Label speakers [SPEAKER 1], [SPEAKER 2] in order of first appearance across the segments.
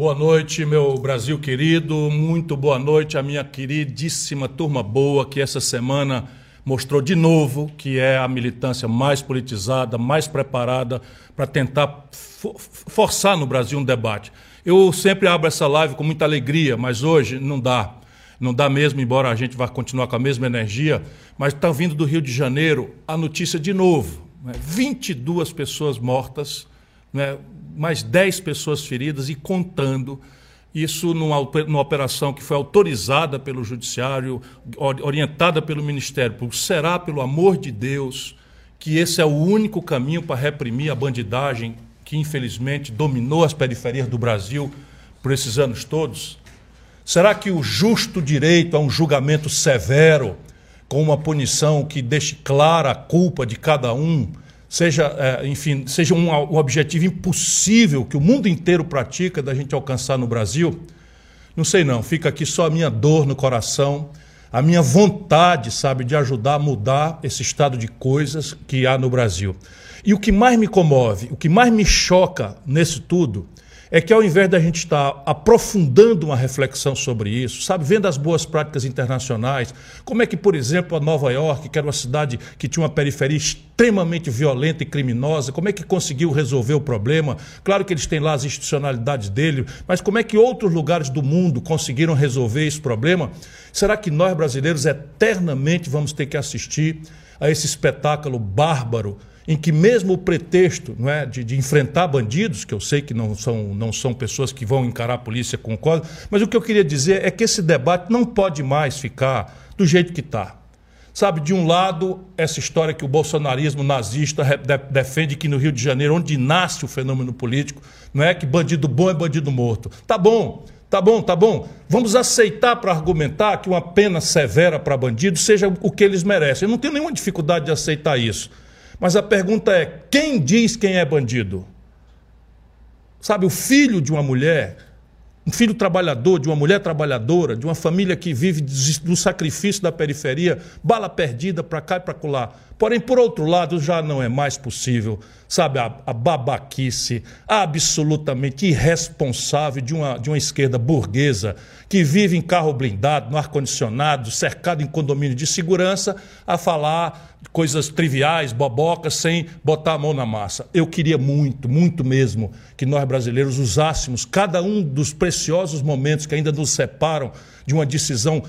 [SPEAKER 1] Boa noite, meu Brasil querido. Muito boa noite à minha queridíssima turma boa que essa semana mostrou de novo que é a militância mais politizada, mais preparada para tentar forçar no Brasil um debate. Eu sempre abro essa live com muita alegria, mas hoje não dá. Não dá mesmo, embora a gente vá continuar com a mesma energia, mas está vindo do Rio de Janeiro a notícia de novo. Né? 22 pessoas mortas, né? Mais 10 pessoas feridas e contando. Isso numa, numa operação que foi autorizada pelo Judiciário, orientada pelo Ministério Público. Será, pelo amor de Deus, que esse é o único caminho para reprimir a bandidagem que, infelizmente, dominou as periferias do Brasil por esses anos todos? Será que o justo direito a um julgamento severo, com uma punição que deixe clara a culpa de cada um, seja, é, enfim, seja um, um objetivo impossível que o mundo inteiro pratica da gente alcançar no Brasil? Não sei não, fica aqui só a minha dor no coração, a minha vontade, sabe, de ajudar a mudar esse estado de coisas que há no Brasil. E o que mais me comove, o que mais me choca nesse tudo, é que ao invés da gente estar aprofundando uma reflexão sobre isso, sabe, vendo as boas práticas internacionais, como é que, por exemplo, a Nova York, que era uma cidade que tinha uma periferia extremamente violenta e criminosa, como é que conseguiu resolver o problema? Claro que eles têm lá as institucionalidades dele, mas como é que outros lugares do mundo conseguiram resolver esse problema? Será que nós brasileiros eternamente vamos ter que assistir a esse espetáculo bárbaro em que mesmo o pretexto não é, de, de, enfrentar bandidos, que eu sei que não são, não são pessoas que vão encarar a polícia com código, mas o que eu queria dizer é que esse debate não pode mais ficar do jeito que está. Sabe, de um lado, essa história que o bolsonarismo nazista defende que no Rio de Janeiro, onde nasce o fenômeno político, não é que bandido bom é bandido morto. Tá bom, tá bom, tá bom. Vamos aceitar para argumentar que uma pena severa para bandidos seja o que eles merecem. Eu não tenho nenhuma dificuldade de aceitar isso. Mas a pergunta é: quem diz quem é bandido? Sabe, o filho de uma mulher, um filho trabalhador, de uma mulher trabalhadora, de uma família que vive do sacrifício da periferia, bala perdida para cá e para lá. Porém, por outro lado, já não é mais possível, sabe, a, a babaquice absolutamente irresponsável de uma, de uma esquerda burguesa que vive em carro blindado, no ar-condicionado, cercado em condomínio de segurança, a falar coisas triviais, bobocas, sem botar a mão na massa. Eu queria muito, muito mesmo, que nós brasileiros usássemos cada um dos preciosos momentos que ainda nos separam de uma decisão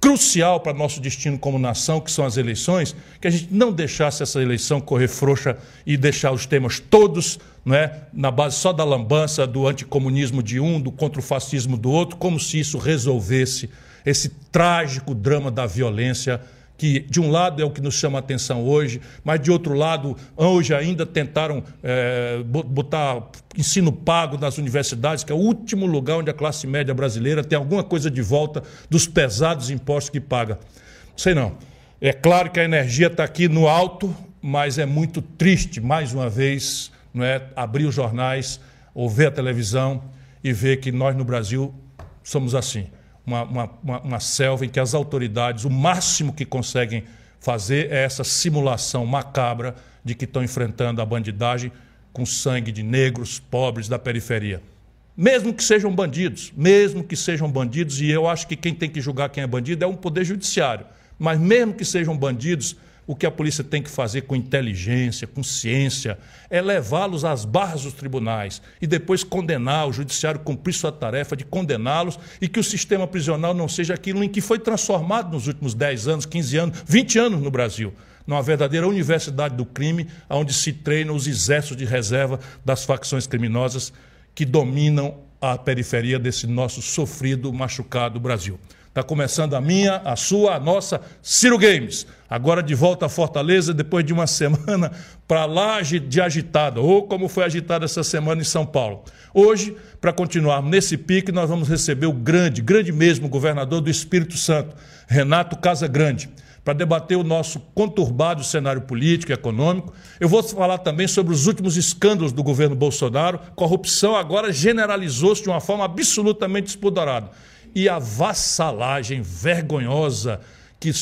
[SPEAKER 1] crucial para nosso destino como nação, que são as eleições, que a gente não deixasse essa eleição correr frouxa e deixar os temas todos não é, na base só da lambança, do anticomunismo de um, do contra o fascismo do outro, como se isso resolvesse esse trágico drama da violência que de um lado é o que nos chama a atenção hoje, mas de outro lado, hoje ainda tentaram é, botar ensino pago nas universidades, que é o último lugar onde a classe média brasileira tem alguma coisa de volta dos pesados impostos que paga. Sei não. É claro que a energia está aqui no alto, mas é muito triste, mais uma vez, não é, abrir os jornais ou ver a televisão e ver que nós no Brasil somos assim uma, uma, uma, selva em que as autoridades, o máximo que conseguem fazer é essa simulação macabra de que estão enfrentando a bandidagem com sangue de negros, pobres da periferia. Mesmo que sejam bandidos, mesmo que sejam bandidos, e eu acho que quem tem que julgar quem é bandido é um poder judiciário, mas mesmo que sejam bandidos, o que a polícia tem que fazer com inteligência, com ciência, é levá-los às barras dos tribunais e depois condenar, o judiciário cumprir sua tarefa de condená-los e que o sistema prisional não seja aquilo em que foi transformado nos últimos 10 anos, 15 anos, 20 anos no Brasil. Numa verdadeira universidade do crime, onde se treinam os exércitos de reserva das facções criminosas que dominam a periferia desse nosso sofrido, machucado Brasil. Está começando a minha, a sua, a nossa Ciro Games. Agora de volta a Fortaleza, depois de uma semana para lá de agitada, ou como foi agitada essa semana em São Paulo. Hoje, para continuar nesse pique, nós vamos receber o grande, grande mesmo governador do Espírito Santo, Renato Casagrande, para debater o nosso conturbado cenário político e econômico. Eu vou falar também sobre os últimos escândalos do governo Bolsonaro. Corrupção agora generalizou-se de uma forma absolutamente expudorada e a vassalagem vergonhosa que,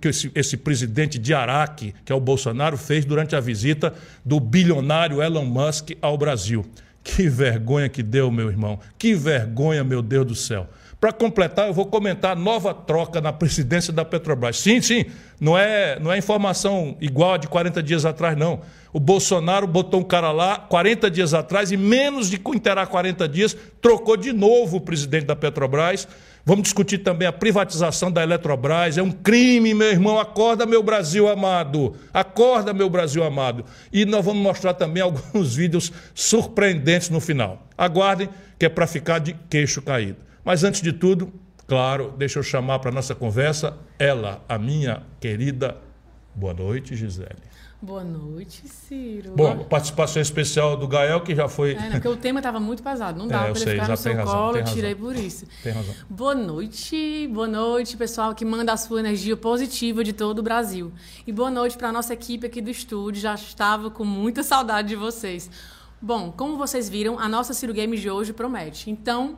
[SPEAKER 1] que esse, esse, presidente de Araque, que é o Bolsonaro, fez durante a visita do bilionário Elon Musk ao Brasil. Que vergonha que deu, meu irmão. Que vergonha, meu Deus do céu. Para completar, eu vou comentar a nova troca na presidência da Petrobras. Sim, sim, não é, não é informação igual a de 40 dias atrás, não. O Bolsonaro botou um cara lá 40 dias atrás e menos de interar 40 dias, trocou de novo o presidente da Petrobras. Vamos discutir também a privatização da Eletrobras. É um crime, meu irmão. Acorda, meu Brasil amado. Acorda, meu Brasil amado. E nós vamos mostrar também alguns vídeos surpreendentes no final. Aguardem, que é para ficar de queixo caído. Mas antes de tudo, claro, deixa eu chamar para a nossa conversa ela, a minha querida. Boa noite, Gisele.
[SPEAKER 2] Boa noite, Ciro.
[SPEAKER 1] Bom, participação especial do Gael, que já foi.
[SPEAKER 2] É, não, porque o tema estava muito pesado, não dava é, para ele ficar no seu razão, colo, eu tirei por isso.
[SPEAKER 1] Tem razão.
[SPEAKER 2] Boa noite, boa noite, pessoal que manda a sua energia positiva de todo o Brasil. E boa noite para a nossa equipe aqui do estúdio, já estava com muita saudade de vocês. Bom, como vocês viram, a nossa Ciro Games de hoje promete. Então,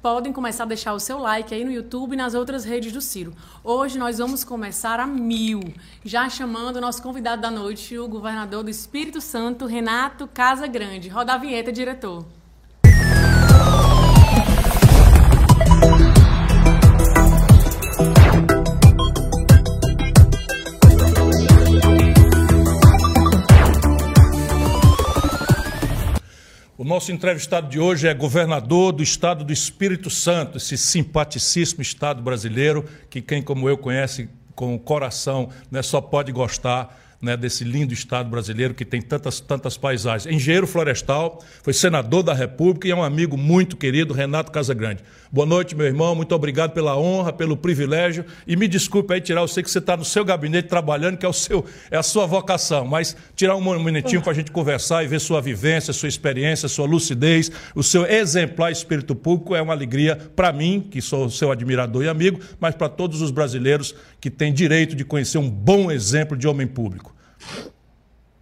[SPEAKER 2] podem começar a deixar o seu like aí no YouTube e nas outras redes do Ciro. Hoje nós vamos começar a mil, já chamando o nosso convidado da noite, o governador do Espírito Santo, Renato Casa Grande. Roda a vinheta, diretor.
[SPEAKER 1] Nosso entrevistado de hoje é governador do estado do Espírito Santo, esse simpaticíssimo estado brasileiro, que quem como eu conhece com o coração né, só pode gostar né, desse lindo estado brasileiro que tem tantas, tantas paisagens. Engenheiro florestal, foi senador da República e é um amigo muito querido, Renato Casagrande. Boa noite, meu irmão, muito obrigado pela honra, pelo privilégio e me desculpe aí tirar, eu sei que você está no seu gabinete trabalhando, que é, o seu, é a sua vocação, mas tirar um minutinho para a gente conversar e ver sua vivência, sua experiência, sua lucidez, o seu exemplar espírito público é uma alegria para mim, que sou seu admirador e amigo, mas para todos os brasileiros que têm direito de conhecer um bom exemplo de homem público.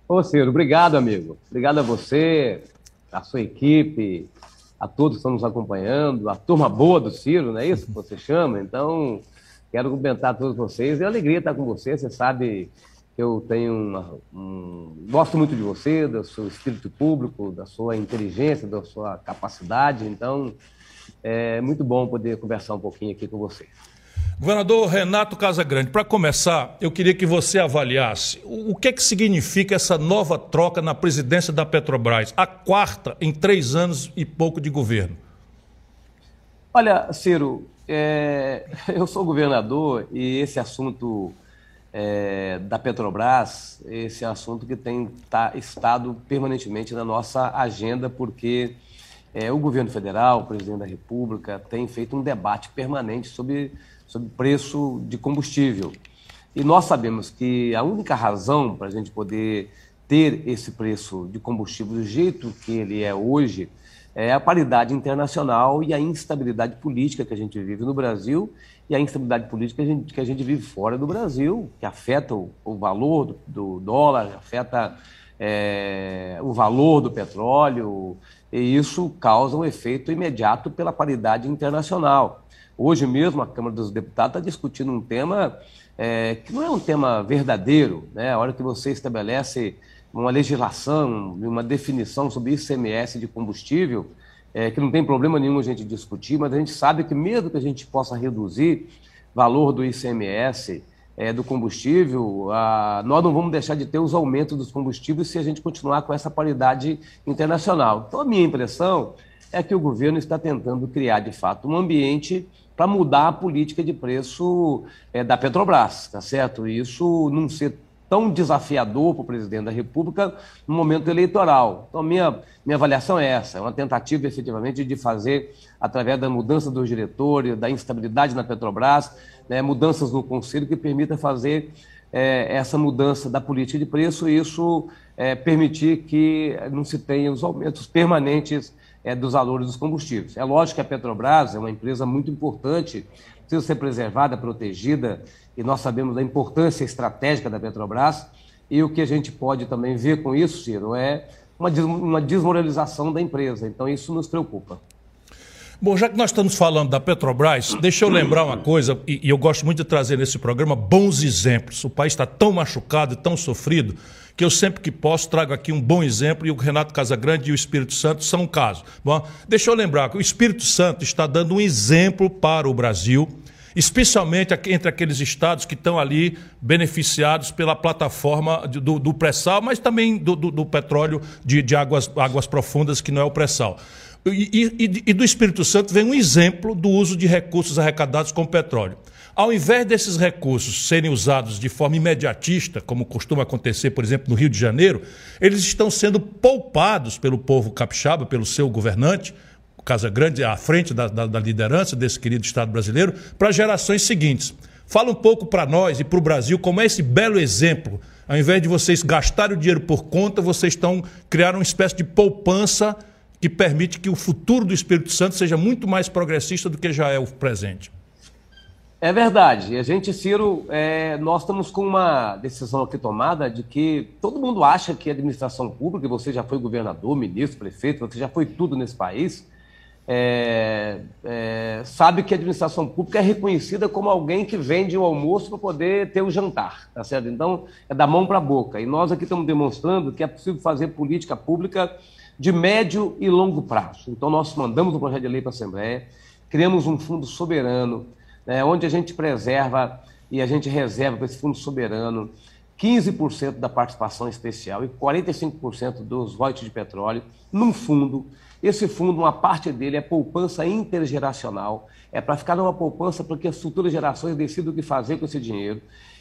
[SPEAKER 3] Ô, Ciro, obrigado, amigo. Obrigado a você, a sua equipe, a todos que estão nos acompanhando, a turma boa do Ciro, não é isso que você chama? Então, quero cumprimentar todos vocês. É alegria estar com você. Você sabe que eu tenho uma, um, gosto muito de você, do seu espírito público, da sua inteligência, da sua capacidade. Então, é muito bom poder conversar um pouquinho aqui com você.
[SPEAKER 1] Governador Renato Casagrande, para começar, eu queria que você avaliasse o que, é que significa essa nova troca na presidência da Petrobras, a quarta em três anos e pouco de governo.
[SPEAKER 3] Olha, Ciro, é, eu sou governador e esse assunto é, da Petrobras, esse é assunto que tem tá, estado permanentemente na nossa agenda, porque é, o governo federal, o presidente da República, tem feito um debate permanente sobre sobre preço de combustível. E nós sabemos que a única razão para a gente poder ter esse preço de combustível do jeito que ele é hoje é a paridade internacional e a instabilidade política que a gente vive no Brasil e a instabilidade política que a gente, que a gente vive fora do Brasil, que afeta o, o valor do, do, dólar, afeta é, o valor do petróleo, e isso causa um efeito imediato pela paridade internacional. Hoje mesmo a Câmara dos Deputados está discutindo um tema é, que não é um tema verdadeiro, né? A hora que você estabelece uma legislação, uma definição sobre ICMS de combustível, é, que não tem problema nenhum a gente discutir, mas a gente sabe que mesmo que a gente possa reduzir valor do ICMS é, do combustível, a, nós não vamos deixar de ter os aumentos dos combustíveis se a gente continuar com essa paridade internacional. Então, a minha impressão é que o governo está tentando criar, de fato, um ambiente para mudar a política de preço é, da Petrobras, tá certo? Isso não ser tão desafiador para o presidente da República no momento eleitoral. Então, minha, minha avaliação é essa: é uma tentativa efetivamente de fazer, através da mudança dos diretores, da instabilidade na Petrobras, né, mudanças no Conselho que permita fazer é, essa mudança da política de preço e isso é, permitir que não se tenha os aumentos permanentes é, dos valores dos combustíveis. É lógico que a Petrobras é uma empresa muito importante, precisa ser preservada, protegida, e nós sabemos da importância estratégica da Petrobras. E o que a gente pode também ver com isso, Ciro, é uma, uma desmoralização da empresa. Então, isso nos preocupa.
[SPEAKER 1] Bom, já que nós estamos falando da Petrobras, deixa eu lembrar uma coisa, e, e eu gosto muito de trazer nesse programa bons exemplos. O país está tão machucado, tão sofrido, que eu sempre que posso trago aqui um bom exemplo, e o Renato Casagrande e o Espírito Santo são um caso. Bom, deixa eu lembrar que o Espírito Santo está dando um exemplo para o Brasil, especialmente entre aqueles estados que estão ali beneficiados pela plataforma do, do pré-sal, mas também do, do, do petróleo de, de, águas, águas profundas, que não é o pré-sal. E, e, e do Espírito Santo vem um exemplo do uso de recursos arrecadados com petróleo. Ao invés desses recursos serem usados de forma imediatista, como costuma acontecer, por exemplo, no Rio de Janeiro, eles estão sendo poupados pelo povo capixaba, pelo seu governante, Casa Grande, à frente da, da, da liderança desse querido Estado brasileiro, para gerações seguintes. Fala um pouco para nós e para o Brasil como é esse belo exemplo. Ao invés de vocês gastarem o dinheiro por conta, vocês estão criando uma espécie de poupança que permite que o futuro do Espírito Santo seja muito mais progressista do que já é o presente.
[SPEAKER 3] É verdade. A gente, Ciro, é, nós estamos com uma decisão aqui tomada de que todo mundo acha que a administração pública, você já foi governador, ministro, prefeito, você já foi tudo nesse país, é, é, sabe que a administração pública é reconhecida como alguém que vende o almoço para poder ter o jantar, tá certo? Então, é da mão para a boca. E nós aqui estamos demonstrando que é possível fazer política pública de médio e longo prazo. Então, nós mandamos um projeto de lei para a Assembleia, criamos um fundo soberano, né, onde a gente preserva e a gente reserva para esse fundo soberano 15% da participação especial e 45% dos royalties de petróleo num fundo. Esse fundo, uma parte dele é poupança intergeracional, é para ficar numa poupança para que as futuras gerações decidam o que fazer com esse dinheiro.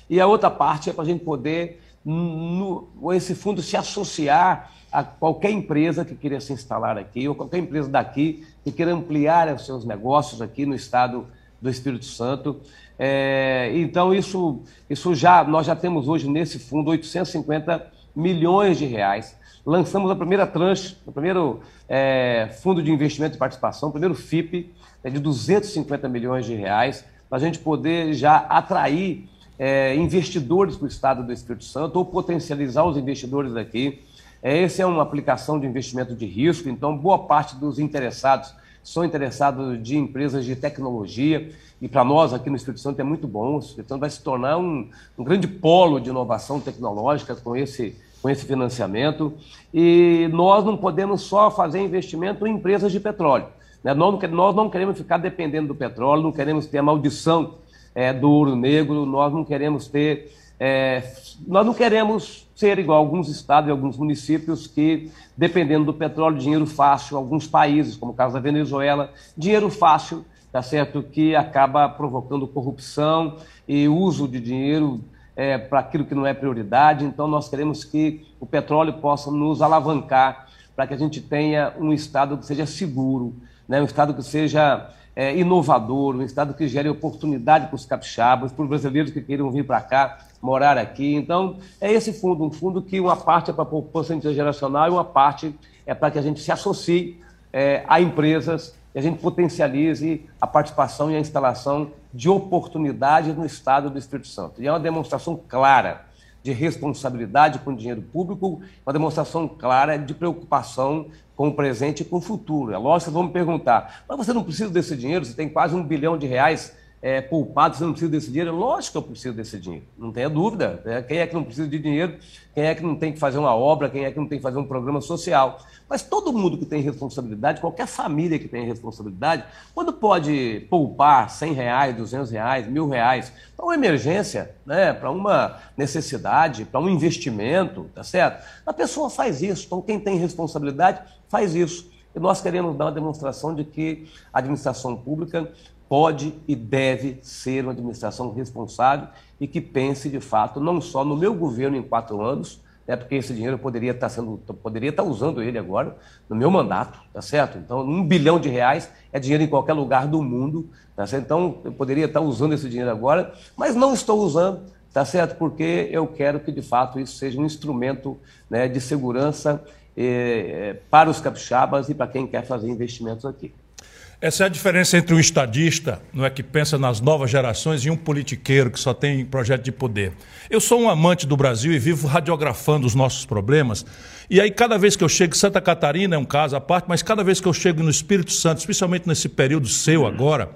[SPEAKER 3] E a outra parte é para a gente poder, no, esse fundo se associar a qualquer empresa que queira se instalar aqui, ou qualquer empresa daqui que queira ampliar os seus negócios aqui no estado do Espírito Santo. É, então, isso, isso já, nós já temos hoje nesse fundo 850 milhões de reais. Lançamos a primeira tranche, o primeiro é, fundo de investimento e participação, o primeiro FIP, é de 250 milhões de reais, para a gente poder já atrair é, investidores para o estado do Espírito Santo ou potencializar os investidores daqui. É, essa é uma aplicação de investimento de risco, então boa parte dos interessados são interessados de empresas de tecnologia, e para nós aqui no Espírito Santo é muito bom. O Espírito Santo vai se tornar um, um grande polo de inovação tecnológica com esse, com esse financiamento. E nós não podemos só fazer investimento em empresas de petróleo. Né? Nós, não, nós não queremos ficar dependendo do petróleo, não queremos ter a maldição é, do ouro negro, nós não queremos ter. É, nós não queremos ser igual alguns estados e alguns municípios que, dependendo do petróleo, dinheiro fácil, alguns países, como o caso da Venezuela, dinheiro fácil, tá certo, que acaba provocando corrupção e uso de dinheiro é, para aquilo que não é prioridade. Então, nós queremos que o petróleo possa nos alavancar para que a gente tenha um Estado que seja seguro, né? um Estado que seja é, inovador, um Estado que gere oportunidade para os capixabas, para os brasileiros que queiram vir para cá morar aqui. Então, é esse fundo, um fundo que uma parte é para a poupança intergeracional e uma parte é para que a gente se associe é, a empresas e a gente potencialize a participação e a instalação de oportunidades no Estado do Espírito Santo. E é uma demonstração clara de responsabilidade com o dinheiro público, uma demonstração clara de preocupação com o presente e com o futuro. É lógico que vocês vão me perguntar, mas você não precisa desse dinheiro, você tem quase um bilhão de reais é, poupado, você não precisa desse dinheiro? Lógico que eu preciso desse dinheiro, não tenha dúvida. Né? Quem é que não precisa de dinheiro? Quem é que não tem que fazer uma obra? Quem é que não tem que fazer um programa social? Mas todo mundo que tem responsabilidade, qualquer família que tem responsabilidade, quando pode poupar 100 reais, 200 reais, mil reais para uma emergência, né? para uma necessidade, para um investimento, tá certo? A pessoa faz isso. Então, quem tem responsabilidade faz isso. E nós queremos dar uma demonstração de que a administração pública pode e deve ser uma administração responsável e que pense, de fato, não só no meu governo em quatro anos, né, porque esse dinheiro poderia estar sendo, poderia estar usando ele agora no meu mandato, tá certo? Então, um bilhão de reais é dinheiro em qualquer lugar do mundo, tá certo? Então, eu poderia estar usando esse dinheiro agora, mas não estou usando, tá certo? Porque eu quero que, de fato, isso seja um instrumento né, de segurança eh, para os capixabas e para quem quer fazer investimentos aqui.
[SPEAKER 1] Essa é a diferença entre um estadista, não é que pensa nas novas gerações, e um politiqueiro que só tem projeto de poder. Eu sou um amante do Brasil e vivo radiografando os nossos problemas. E aí, cada vez que eu chego, Santa Catarina é um caso à parte, mas cada vez que eu chego no Espírito Santo, especialmente nesse período seu agora,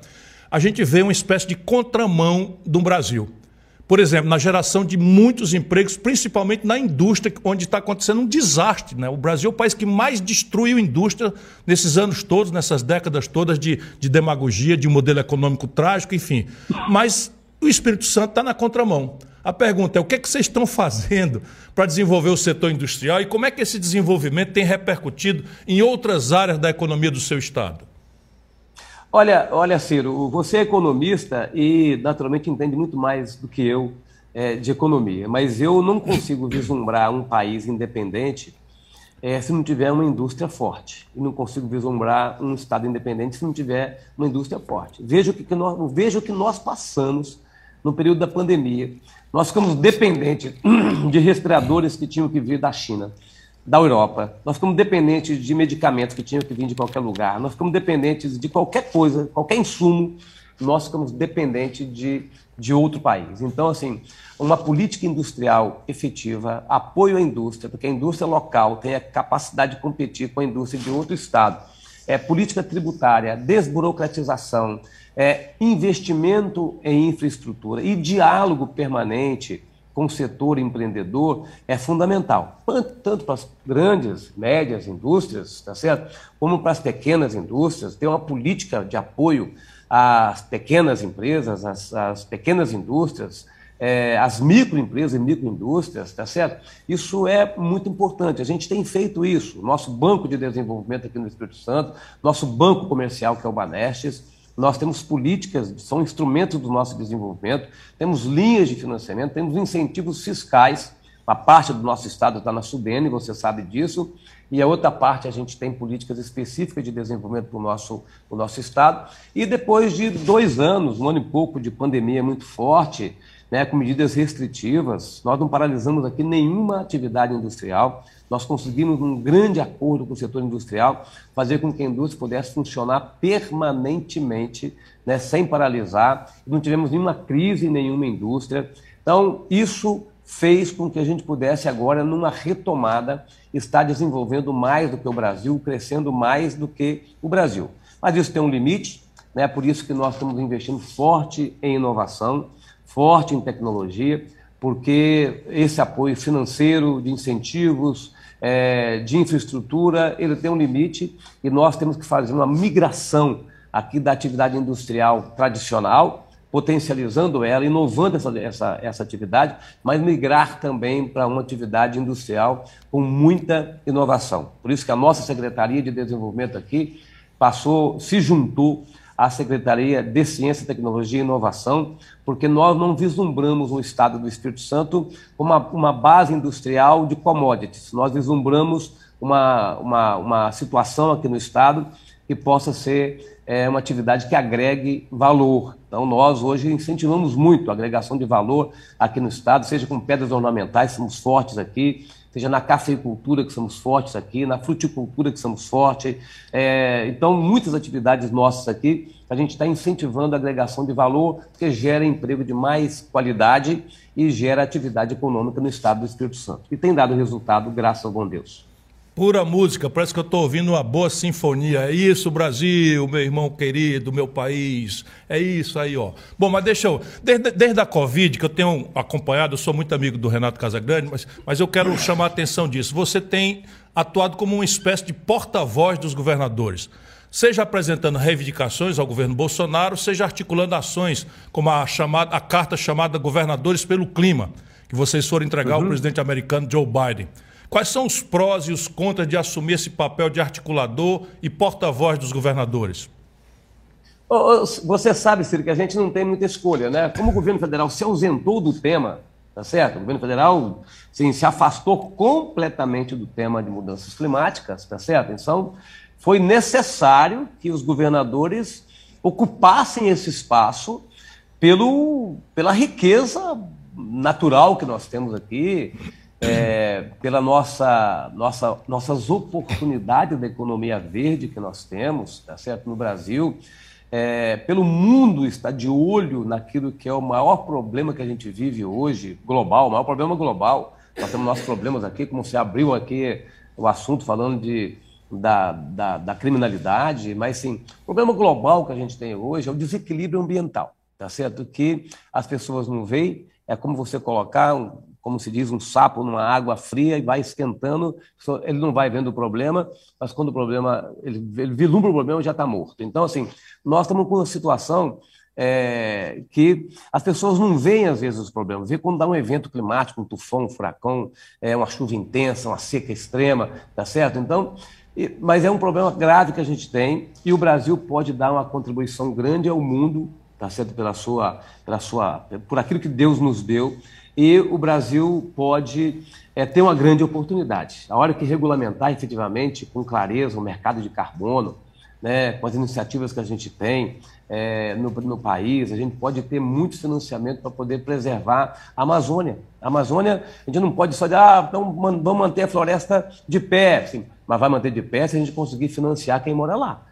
[SPEAKER 1] a gente vê uma espécie de contramão do Brasil. Por exemplo, na geração de muitos empregos, principalmente na indústria, onde está acontecendo um desastre. Né? O Brasil é o país que mais destruiu indústria nesses anos todos, nessas décadas todas de, de demagogia, de um modelo econômico trágico, enfim. Mas o Espírito Santo está na contramão. A pergunta é: o que, é que vocês estão fazendo para desenvolver o setor industrial e como é que esse desenvolvimento tem repercutido em outras áreas da economia do seu Estado?
[SPEAKER 3] Olha, olha, Ciro, você é economista e naturalmente entende muito mais do que eu é, de economia, mas eu não consigo vislumbrar um país independente é, se não tiver uma indústria forte. E não consigo vislumbrar um Estado independente se não tiver uma indústria forte. Veja o que, que nós, veja o que nós passamos no período da pandemia. Nós ficamos dependentes de respiradores que tinham que vir da China, da Europa. Nós ficamos dependentes de medicamentos que tinham que vir de qualquer lugar. Nós ficamos dependentes de qualquer coisa, qualquer insumo. Nós ficamos dependentes de, de outro país. Então, assim, uma política industrial efetiva, apoio à indústria, porque a indústria local tem a capacidade de competir com a indústria de outro estado. É, política tributária, desburocratização, é, investimento em infraestrutura e diálogo permanente com o setor empreendedor é fundamental, tanto para as grandes, médias indústrias, tá certo? Como para as pequenas indústrias, ter uma política de apoio às pequenas empresas, às, às pequenas indústrias, é, as microempresas e microindústrias, tá certo? Isso é muito importante. A gente tem feito isso. Nosso banco de desenvolvimento aqui no Espírito Santo, nosso banco comercial, que é o Banestes, nós temos políticas, são instrumentos do nosso desenvolvimento, temos linhas de financiamento, temos incentivos fiscais. Uma parte do nosso estado está na Sudene, você sabe disso, e a outra parte a gente tem políticas específicas de desenvolvimento para o nosso, nosso estado. E depois de dois anos, um ano e pouco de pandemia muito forte, né, com medidas restritivas, nós não paralisamos aqui nenhuma atividade industrial. Nós conseguimos, um grande acordo com o setor industrial, fazer com que a indústria pudesse funcionar permanentemente, né, sem paralisar. Não tivemos nenhuma crise em nenhuma indústria. Então, isso fez com que a gente pudesse agora, numa retomada, estar desenvolvendo mais do que o Brasil, crescendo mais do que o Brasil. Mas isso tem um limite, né? por isso que nós estamos investindo forte em inovação, forte em tecnologia, porque esse apoio financeiro, de incentivos, é, de infraestrutura, ele tem um limite e nós temos que fazer uma migração aqui da atividade industrial tradicional, potencializando ela, inovando essa, essa, essa atividade, mas migrar também para uma atividade industrial com muita inovação. Por isso que a nossa Secretaria de Desenvolvimento aqui passou, se juntou à Secretaria de Ciência, Tecnologia e Inovação, porque nós não vislumbramos o Estado do Espírito Santo como uma, uma base industrial de commodities. Nós vislumbramos uma, uma, uma situação aqui no Estado que possa ser é, uma atividade que agregue valor. Então, nós hoje incentivamos muito a agregação de valor aqui no Estado, seja com pedras ornamentais, somos fortes aqui, seja na cafeicultura, que somos fortes aqui, na fruticultura, que somos fortes. É, então, muitas atividades nossas aqui, a gente está incentivando a agregação de valor, que gera emprego de mais qualidade e gera atividade econômica no estado do Espírito Santo. E tem dado resultado, graças ao bom Deus.
[SPEAKER 1] Pura música, parece que eu estou ouvindo uma boa sinfonia. É isso, Brasil, meu irmão querido, meu país. É isso aí, ó. Bom, mas deixa eu. Desde, desde a Covid, que eu tenho acompanhado, eu sou muito amigo do Renato Casagrande, mas, mas eu quero chamar a atenção disso. Você tem atuado como uma espécie de porta-voz dos governadores. Seja apresentando reivindicações ao governo Bolsonaro, seja articulando ações como a, chamada, a carta chamada Governadores pelo Clima, que vocês foram entregar uhum. ao presidente americano Joe Biden. Quais são os prós e os contras de assumir esse papel de articulador e porta-voz dos governadores?
[SPEAKER 3] Você sabe, Ciro, que a gente não tem muita escolha, né? Como o governo federal se ausentou do tema, tá certo? O governo federal sim, se afastou completamente do tema de mudanças climáticas, tá certo? Então, foi necessário que os governadores ocupassem esse espaço pelo, pela riqueza natural que nós temos aqui, é, pela nossa, nossa, nossas oportunidades da economia verde que nós temos, tá certo? No Brasil, é, pelo mundo estar de olho naquilo que é o maior problema que a gente vive hoje, global, o maior problema global. Nós temos nossos problemas aqui, como se abriu aqui o assunto falando de, da, da, da criminalidade, mas sim, o problema global que a gente tem hoje é o desequilíbrio ambiental, tá certo? Que as pessoas não veem é como você colocar, como se diz, um sapo numa água fria e vai esquentando, ele não vai vendo o problema, mas quando o problema, ele, ele vislumbra o problema, já está morto. Então, assim, nós estamos com uma situação é, que as pessoas não veem, às vezes, os problemas. Vê quando dá um evento climático, um tufão, um furacão, é, uma chuva intensa, uma seca extrema, tá certo? Então, mas é um problema grave que a gente tem e o Brasil pode dar uma contribuição grande ao mundo, tá certo? Pela sua, pela sua, por aquilo que Deus nos deu. E o Brasil pode é, ter uma grande oportunidade. A hora que regulamentar efetivamente, com clareza, o mercado de carbono, né, com as iniciativas que a gente tem, é, no, no, país, a gente pode ter muito financiamento para poder preservar a Amazônia. A Amazônia, a gente não pode só dizer, ah, então vamos manter a floresta de pé, assim, mas vai manter de pé se a gente conseguir financiar quem mora lá.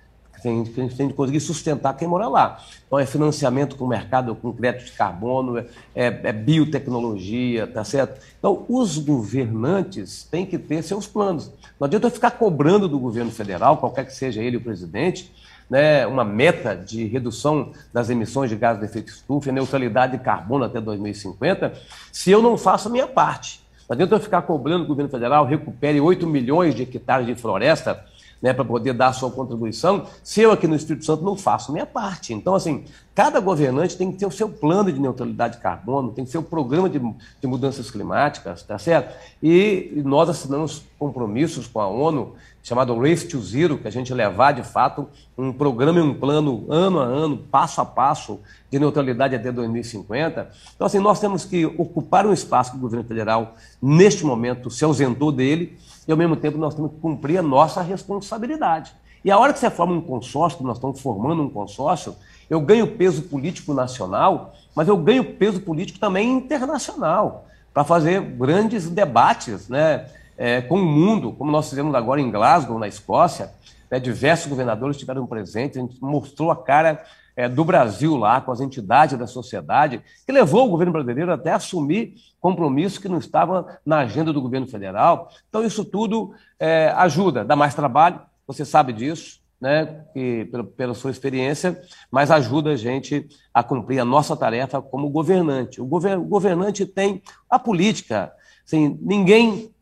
[SPEAKER 3] Se a gente, a gente conseguir sustentar quem mora lá. Então, é financiamento com o mercado, com crédito de carbono, é, é, é biotecnologia, tá certo? Então, os governantes têm que ter seus planos. Não adianta ficar cobrando do governo federal, qualquer que seja ele o presidente, né, uma meta de redução das emissões de gases de efeito estufa neutralidade de carbono até 2050, se eu não faço a minha parte. Não adianta eu ficar cobrando o governo federal recupere 8 milhões de hectares de floresta né, para poder dar a sua contribuição, se eu aqui no Espírito Santo não faço minha parte. Então, assim, cada governante tem que ter o seu plano de neutralidade de carbono, tem que ter o programa de, de mudanças climáticas, tá certo? E, e nós assinamos compromissos com a ONU chamado Race to Zero, que a gente levar de fato um programa e um plano ano a ano, passo a passo, de neutralidade até 2050. Então, assim, nós temos que ocupar um espaço que o governo federal, neste momento, se ausentou dele, e ao mesmo tempo nós temos que cumprir a nossa responsabilidade. E a hora que você forma um consórcio, nós estamos formando um consórcio, eu ganho peso político nacional, mas eu ganho peso político também internacional, para fazer grandes debates, né? é, com o mundo, como nós fizemos agora em Glasgow, na Escócia. Né, diversos governadores estiveram presentes, a gente mostrou a cara é, do Brasil lá, com as entidades da sociedade, que levou o governo brasileiro até assumir compromissos que não estavam na agenda do governo federal. Então, isso tudo é, ajuda, dá mais trabalho, você sabe disso, né, que, pela, pela sua experiência, mas ajuda a gente a cumprir a nossa tarefa como governante. O, govern, o governante tem a política. Assim, ninguém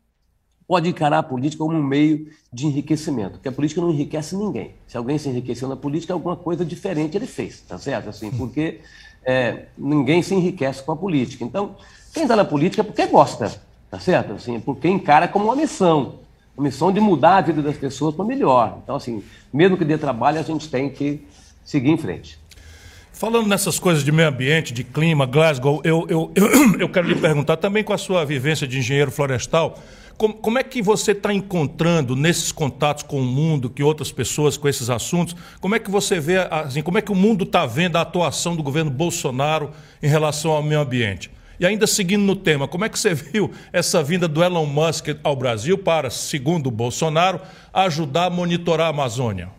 [SPEAKER 3] pode encarar a política como um meio de enriquecimento, porque a política não enriquece ninguém. Se alguém se enriqueceu na política, alguma coisa diferente ele fez, tá certo? Assim, porque é, ninguém se enriquece com a política. Então, quem está na política é porque gosta, tá certo? Assim, porque encara como uma missão, uma missão de mudar a vida das pessoas para melhor. Então, assim, mesmo que dê trabalho, a gente tem que seguir em frente.
[SPEAKER 1] Falando nessas coisas de meio ambiente, de clima, Glasgow, eu, eu, eu, eu quero lhe perguntar também com a sua vivência de engenheiro florestal, como, como é que você está encontrando nesses contatos com o mundo, que outras pessoas com esses assuntos, como é que você vê, assim, como é que o mundo está vendo a atuação do governo Bolsonaro em relação ao meio ambiente? E ainda seguindo no tema, como é que você viu essa vinda do Elon Musk ao Brasil para, segundo o Bolsonaro, ajudar a monitorar a Amazônia?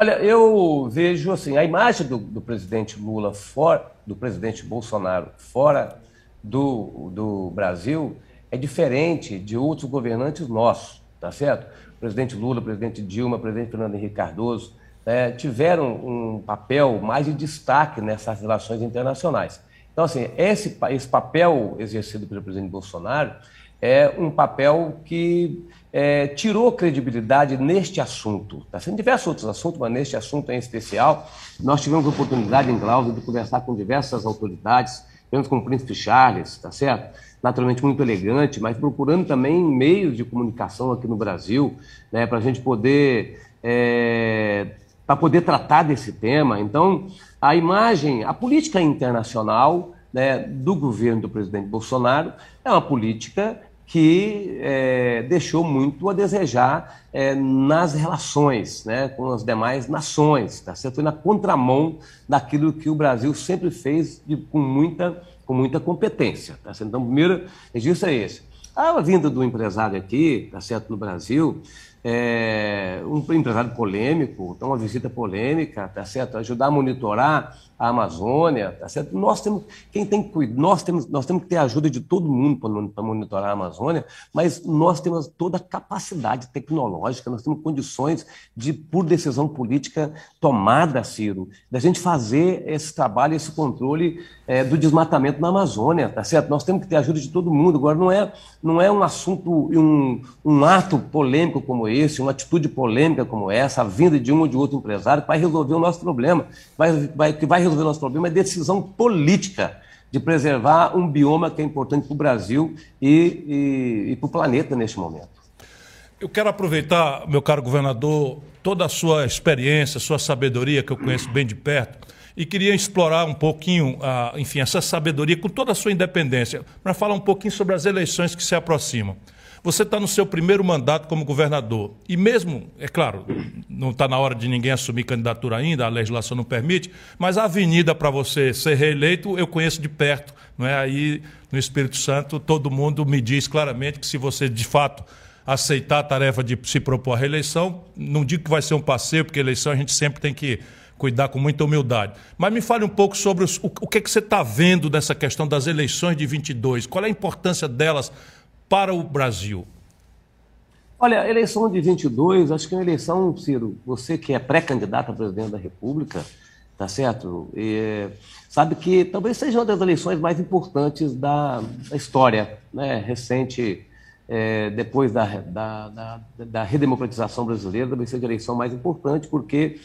[SPEAKER 3] Olha, eu vejo assim, a imagem do, do presidente Lula fora, do presidente Bolsonaro fora do, do Brasil é diferente de outros governantes nossos, tá certo? O presidente Lula, presidente Dilma, o presidente Fernando Henrique Cardoso né, tiveram um papel mais de destaque nessas relações internacionais. Então, assim, esse, esse papel exercido pelo presidente Bolsonaro é um papel que é, tirou credibilidade neste assunto. Tá sendo diversos outros assuntos, mas neste assunto em especial, nós tivemos oportunidade em Cláudio de conversar com diversas autoridades, tivemos com o príncipe Charles, tá certo? Naturalmente muito elegante, mas procurando também meios de comunicação aqui no Brasil, né, para a gente poder é, para poder tratar desse tema. Então, a imagem, a política internacional né, do governo do presidente Bolsonaro é uma política que é, deixou muito a desejar é, nas relações né, com as demais nações. Tá certo? Foi na contramão daquilo que o Brasil sempre fez de, com muita com muita competência. Tá certo? Então, primeiro registro é esse. A vinda do empresário aqui, tá certo, no Brasil, é, um empresário polêmico, então uma visita polêmica, tá certo? Ajudar a monitorar a Amazônia, tá certo? Nós temos, quem tem nós temos, nós temos que ter a ajuda de todo mundo para monitorar a Amazônia, mas nós temos toda a capacidade tecnológica, nós temos condições de, por decisão política tomada, Ciro, da gente fazer esse trabalho, esse controle é, do desmatamento na Amazônia, tá certo? Nós temos que ter a ajuda de todo mundo. Agora, não é, não é um assunto, um, um ato polêmico como esse, uma atitude polêmica como essa, a vinda de um ou de outro empresário, que vai resolver o nosso problema, vai, vai, que vai resolver nosso problema é decisão política de preservar um bioma que é importante para o Brasil e, e, e para o planeta neste momento.
[SPEAKER 1] Eu quero aproveitar, meu caro governador, toda a sua experiência, sua sabedoria, que eu conheço bem de perto, e queria explorar um pouquinho, enfim, essa sabedoria com toda a sua independência, para falar um pouquinho sobre as eleições que se aproximam. Você está no seu primeiro mandato como governador. E mesmo, é claro, não está na hora de ninguém assumir candidatura ainda, a legislação não permite, mas a avenida para você ser reeleito eu conheço de perto. Não é? Aí no Espírito Santo todo mundo me diz claramente que se você de fato aceitar a tarefa de se propor a reeleição, não digo que vai ser um passeio, porque eleição a gente sempre tem que cuidar com muita humildade. Mas me fale um pouco sobre os, o, o que, é que você está vendo dessa questão das eleições de 22. Qual é a importância delas para o Brasil?
[SPEAKER 3] Olha, a eleição de 22, acho que é uma eleição, Ciro, você que é pré-candidato a presidente da República, tá certo? E, sabe que talvez seja uma das eleições mais importantes da, da história né, recente, é, depois da, da, da, da redemocratização brasileira, talvez seja a eleição mais importante, porque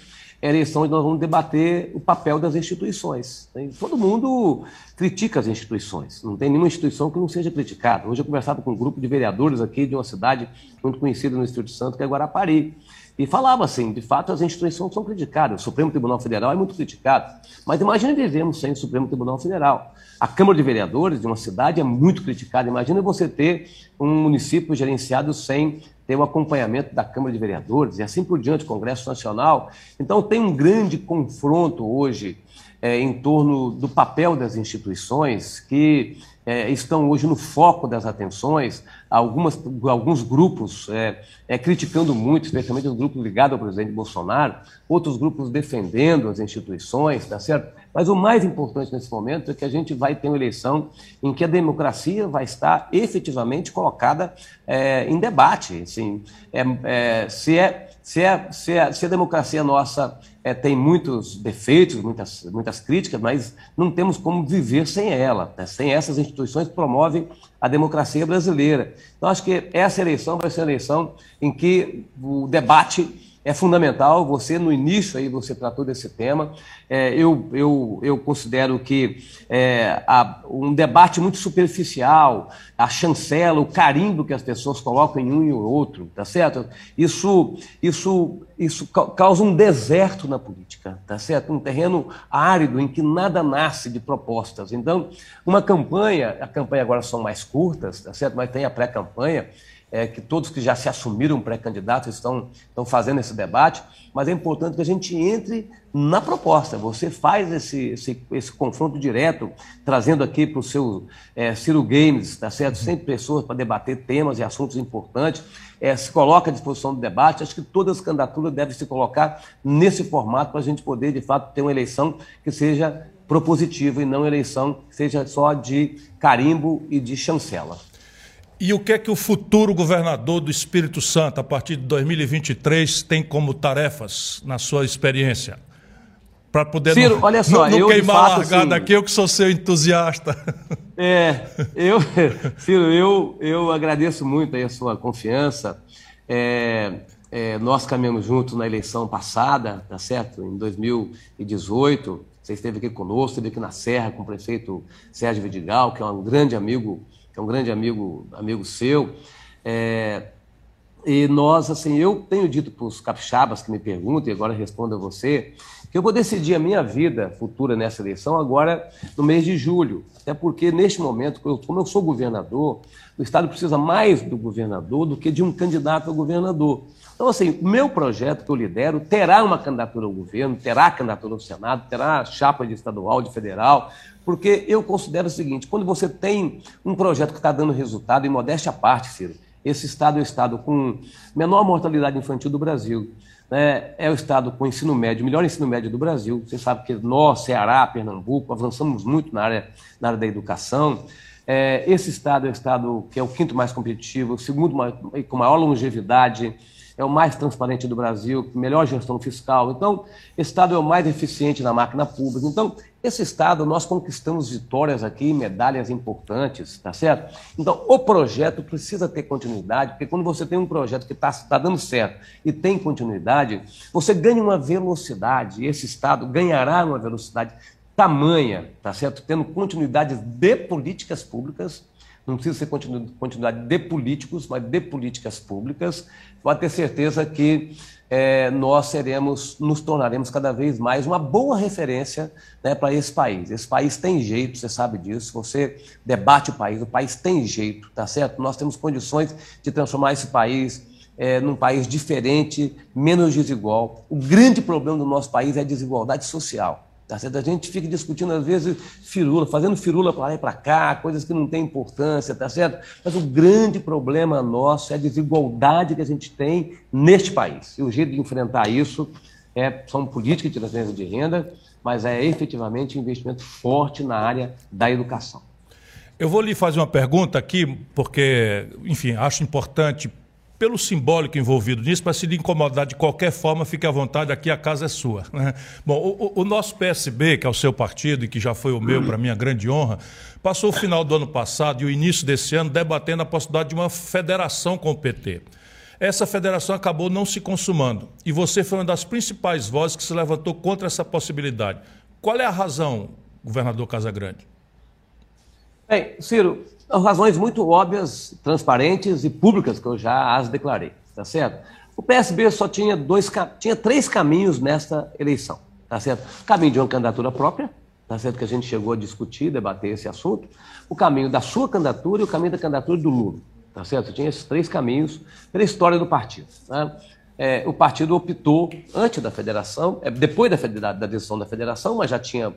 [SPEAKER 3] eleição onde nós vamos debater o papel das instituições. Todo mundo critica as instituições, não tem nenhuma instituição que não seja criticada. Hoje eu conversava com um grupo de vereadores aqui de uma cidade muito conhecida no Espírito Santo, que é Guarapari, e falava assim, de fato as instituições são criticadas, o Supremo Tribunal Federal é muito criticado, mas imagine vivemos sem o Supremo Tribunal Federal. A Câmara de Vereadores de uma cidade é muito criticada, imagina você ter um município gerenciado sem tem o acompanhamento da Câmara de Vereadores e assim por diante, Congresso Nacional. Então, tem um grande confronto hoje é, em torno do papel das instituições que é, estão hoje no foco das atenções, algumas, alguns grupos é, é, criticando muito, especialmente os grupos ligados ao presidente Bolsonaro, outros grupos defendendo as instituições, tá certo? Mas o mais importante nesse momento é que a gente vai ter uma eleição em que a democracia vai estar efetivamente colocada é, em debate. Assim, é, é, se, é, se, é, se, é, se a democracia nossa é, tem muitos defeitos, muitas, muitas críticas, mas não temos como viver sem ela, né? sem essas instituições que promovem a democracia brasileira. Então, acho que essa eleição vai ser uma eleição em que o debate é fundamental. Você, no início, aí, você tratou desse tema. É, eu, eu, eu considero que é, um debate muito superficial, a chancela, o carimbo que as pessoas colocam em um e outro, tá certo? Isso, isso, isso causa um deserto na política, tá certo? Um terreno árido em que nada nasce de propostas. Então, uma campanha, a campanha agora são mais curtas, tá certo? Mas tem a pré-campanha é, que todos que já se assumiram pré-candidatos estão, estão fazendo esse debate, mas é importante que a gente entre na proposta. Você faz esse, esse, esse confronto direto, trazendo aqui para o seu é, Ciro Games, tá certo? Sempre pessoas para debater temas e assuntos importantes, é, se coloca à disposição do debate. Acho que todas as candidaturas devem se colocar nesse formato para a gente poder, de fato, ter uma eleição que seja propositiva e não eleição que seja só de carimbo e de chancela.
[SPEAKER 1] E o que é que o futuro governador do Espírito Santo, a partir de 2023, tem como tarefas na sua experiência? Para poder
[SPEAKER 3] Ciro,
[SPEAKER 1] não,
[SPEAKER 3] olha só,
[SPEAKER 1] não, não
[SPEAKER 3] eu,
[SPEAKER 1] queimar
[SPEAKER 3] fato,
[SPEAKER 1] a largada
[SPEAKER 3] assim,
[SPEAKER 1] aqui, eu que sou seu entusiasta.
[SPEAKER 3] É, eu, Ciro, eu, eu agradeço muito a sua confiança. É, é, nós caminhamos juntos na eleição passada, tá certo? Em 2018, você esteve aqui conosco, esteve aqui na Serra com o prefeito Sérgio Vidigal, que é um grande amigo que é um grande amigo, amigo seu. É, e nós, assim, eu tenho dito para os capixabas que me perguntam, e agora respondo a você, que eu vou decidir a minha vida futura nessa eleição agora no mês de julho. Até porque, neste momento, como eu sou governador, o Estado precisa mais do governador do que de um candidato a governador. Então, assim, o meu projeto que eu lidero terá uma candidatura ao governo, terá candidatura ao Senado, terá chapa de estadual, de federal, porque eu considero o seguinte: quando você tem um projeto que está dando resultado, e modéstia à parte, Ciro, Esse estado é o estado com menor mortalidade infantil do Brasil. Né? É o estado com ensino médio, melhor ensino médio do Brasil. Você sabe que nós, Ceará, Pernambuco, avançamos muito na área, na área da educação. É, esse estado é o estado que é o quinto mais competitivo, o segundo com maior longevidade, é o mais transparente do Brasil, melhor gestão fiscal. Então, esse Estado é o mais eficiente na máquina pública. Então, esse Estado, nós conquistamos vitórias aqui, medalhas importantes, tá certo? Então, o projeto precisa ter continuidade, porque quando você tem um projeto que está tá dando certo e tem continuidade, você ganha uma velocidade, esse Estado ganhará uma velocidade tamanha, tá certo? Tendo continuidade de políticas públicas, não precisa ser continuidade de políticos, mas de políticas públicas, pode ter certeza que é, nós seremos, nos tornaremos cada vez mais uma boa referência né, para esse país. Esse país tem jeito, você sabe disso. Você debate o país, o país tem jeito, tá certo? Nós temos condições de transformar esse país é, num país diferente, menos desigual. O grande problema do nosso país é a desigualdade social. Tá certo? A gente fica discutindo, às vezes, firula, fazendo firula para lá e para cá, coisas que não têm importância, tá certo? Mas o grande problema nosso é a desigualdade que a gente tem neste país. E o jeito de enfrentar isso é, são políticas de transferência de renda, mas é efetivamente investimento forte na área da educação.
[SPEAKER 1] Eu vou lhe fazer uma pergunta aqui, porque, enfim, acho importante pelo simbólico envolvido nisso, para se lhe incomodar de qualquer forma, fique à vontade, aqui a casa é sua. Né? Bom, o, o, nosso PSB, que é o seu partido e que já foi o meu, para minha grande honra, passou o final do ano passado e o início desse ano debatendo a possibilidade de uma federação com o PT. Essa federação acabou não se consumando e você foi uma das principais vozes que se levantou contra essa possibilidade. Qual é a razão, governador Casagrande?
[SPEAKER 3] Bem, Ciro, razões muito óbvias, transparentes e públicas que eu já as declarei, tá certo? O PSB só tinha dois, tinha três caminhos nesta eleição, tá certo? O caminho de uma candidatura própria, tá certo? Que a gente chegou a discutir, debater esse assunto. O caminho da sua candidatura e o caminho da candidatura do Lula, tá certo? Tinha esses três caminhos pela história do partido. Né? É, o partido optou, antes da federação, é, depois da, da, da decisão da federação, mas já tinha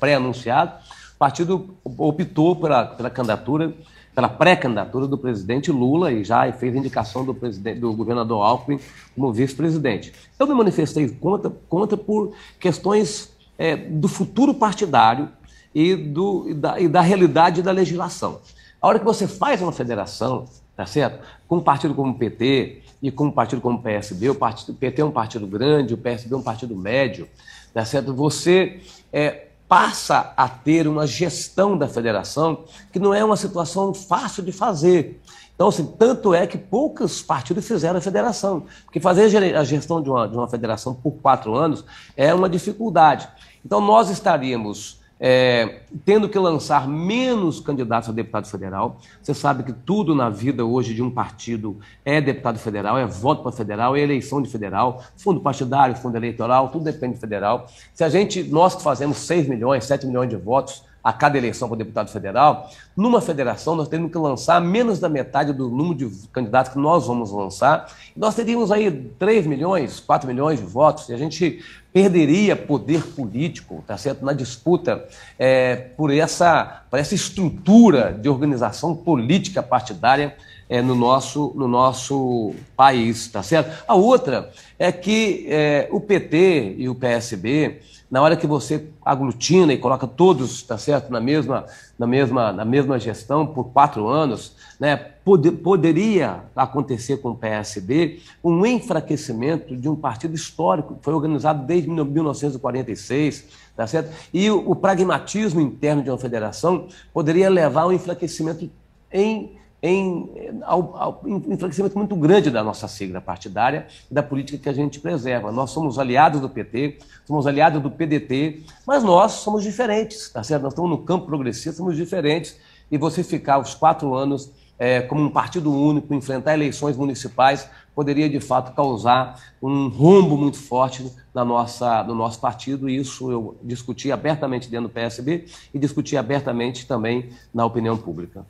[SPEAKER 3] pré-anunciado, o partido optou pela, pela candidatura, pela pré-candidatura do presidente Lula e já fez indicação do, presidente, do governador Alckmin como vice-presidente. Eu me manifestei contra, contra por questões é, do futuro partidário e, do, e, da, e da realidade da legislação. A hora que você faz uma federação, tá certo? Com um partido como o PT e com um partido como o PSB, o, partido, o PT é um partido grande, o PSB é um partido médio, tá certo? Você é, passa a ter uma gestão da federação que não é uma situação fácil de fazer. Então, assim, tanto é que poucos partidos fizeram a federação, porque fazer a gestão de uma, de uma federação por quatro anos é uma dificuldade. Então, nós estaríamos é, tendo que lançar menos candidatos a deputado federal. Você sabe que tudo na vida hoje de um partido é deputado federal, é voto para federal, é eleição de federal, fundo partidário, fundo eleitoral, tudo depende de federal. Se a gente, nós que fazemos 6 milhões, 7 milhões de votos, a cada eleição para deputado federal, numa federação nós temos que lançar menos da metade do número de candidatos que nós vamos lançar. Nós teríamos aí 3 milhões, 4 milhões de votos, e a gente perderia poder político, tá certo? Na disputa é, por, essa, por essa estrutura de organização política partidária é, no, nosso, no nosso país, tá certo? A outra é que é, o PT e o PSB na hora que você aglutina e coloca todos, tá certo, na mesma, na mesma, na mesma gestão por quatro anos, né, pod poderia acontecer com o PSB um enfraquecimento de um partido histórico que foi organizado desde 1946, tá certo? E o, o pragmatismo interno de uma federação poderia levar ao enfraquecimento em em ao, ao, enfraquecimento muito grande da nossa sigla partidária e da política que a gente preserva. Nós somos aliados do PT, somos aliados do PDT, mas nós somos diferentes, tá certo? Nós estamos no campo progressista, somos diferentes. E você ficar os quatro anos é, como um partido único, enfrentar eleições municipais, poderia de fato causar um rombo muito forte na nossa, no nosso partido. E isso eu discuti abertamente dentro do PSB e discuti abertamente também na opinião pública.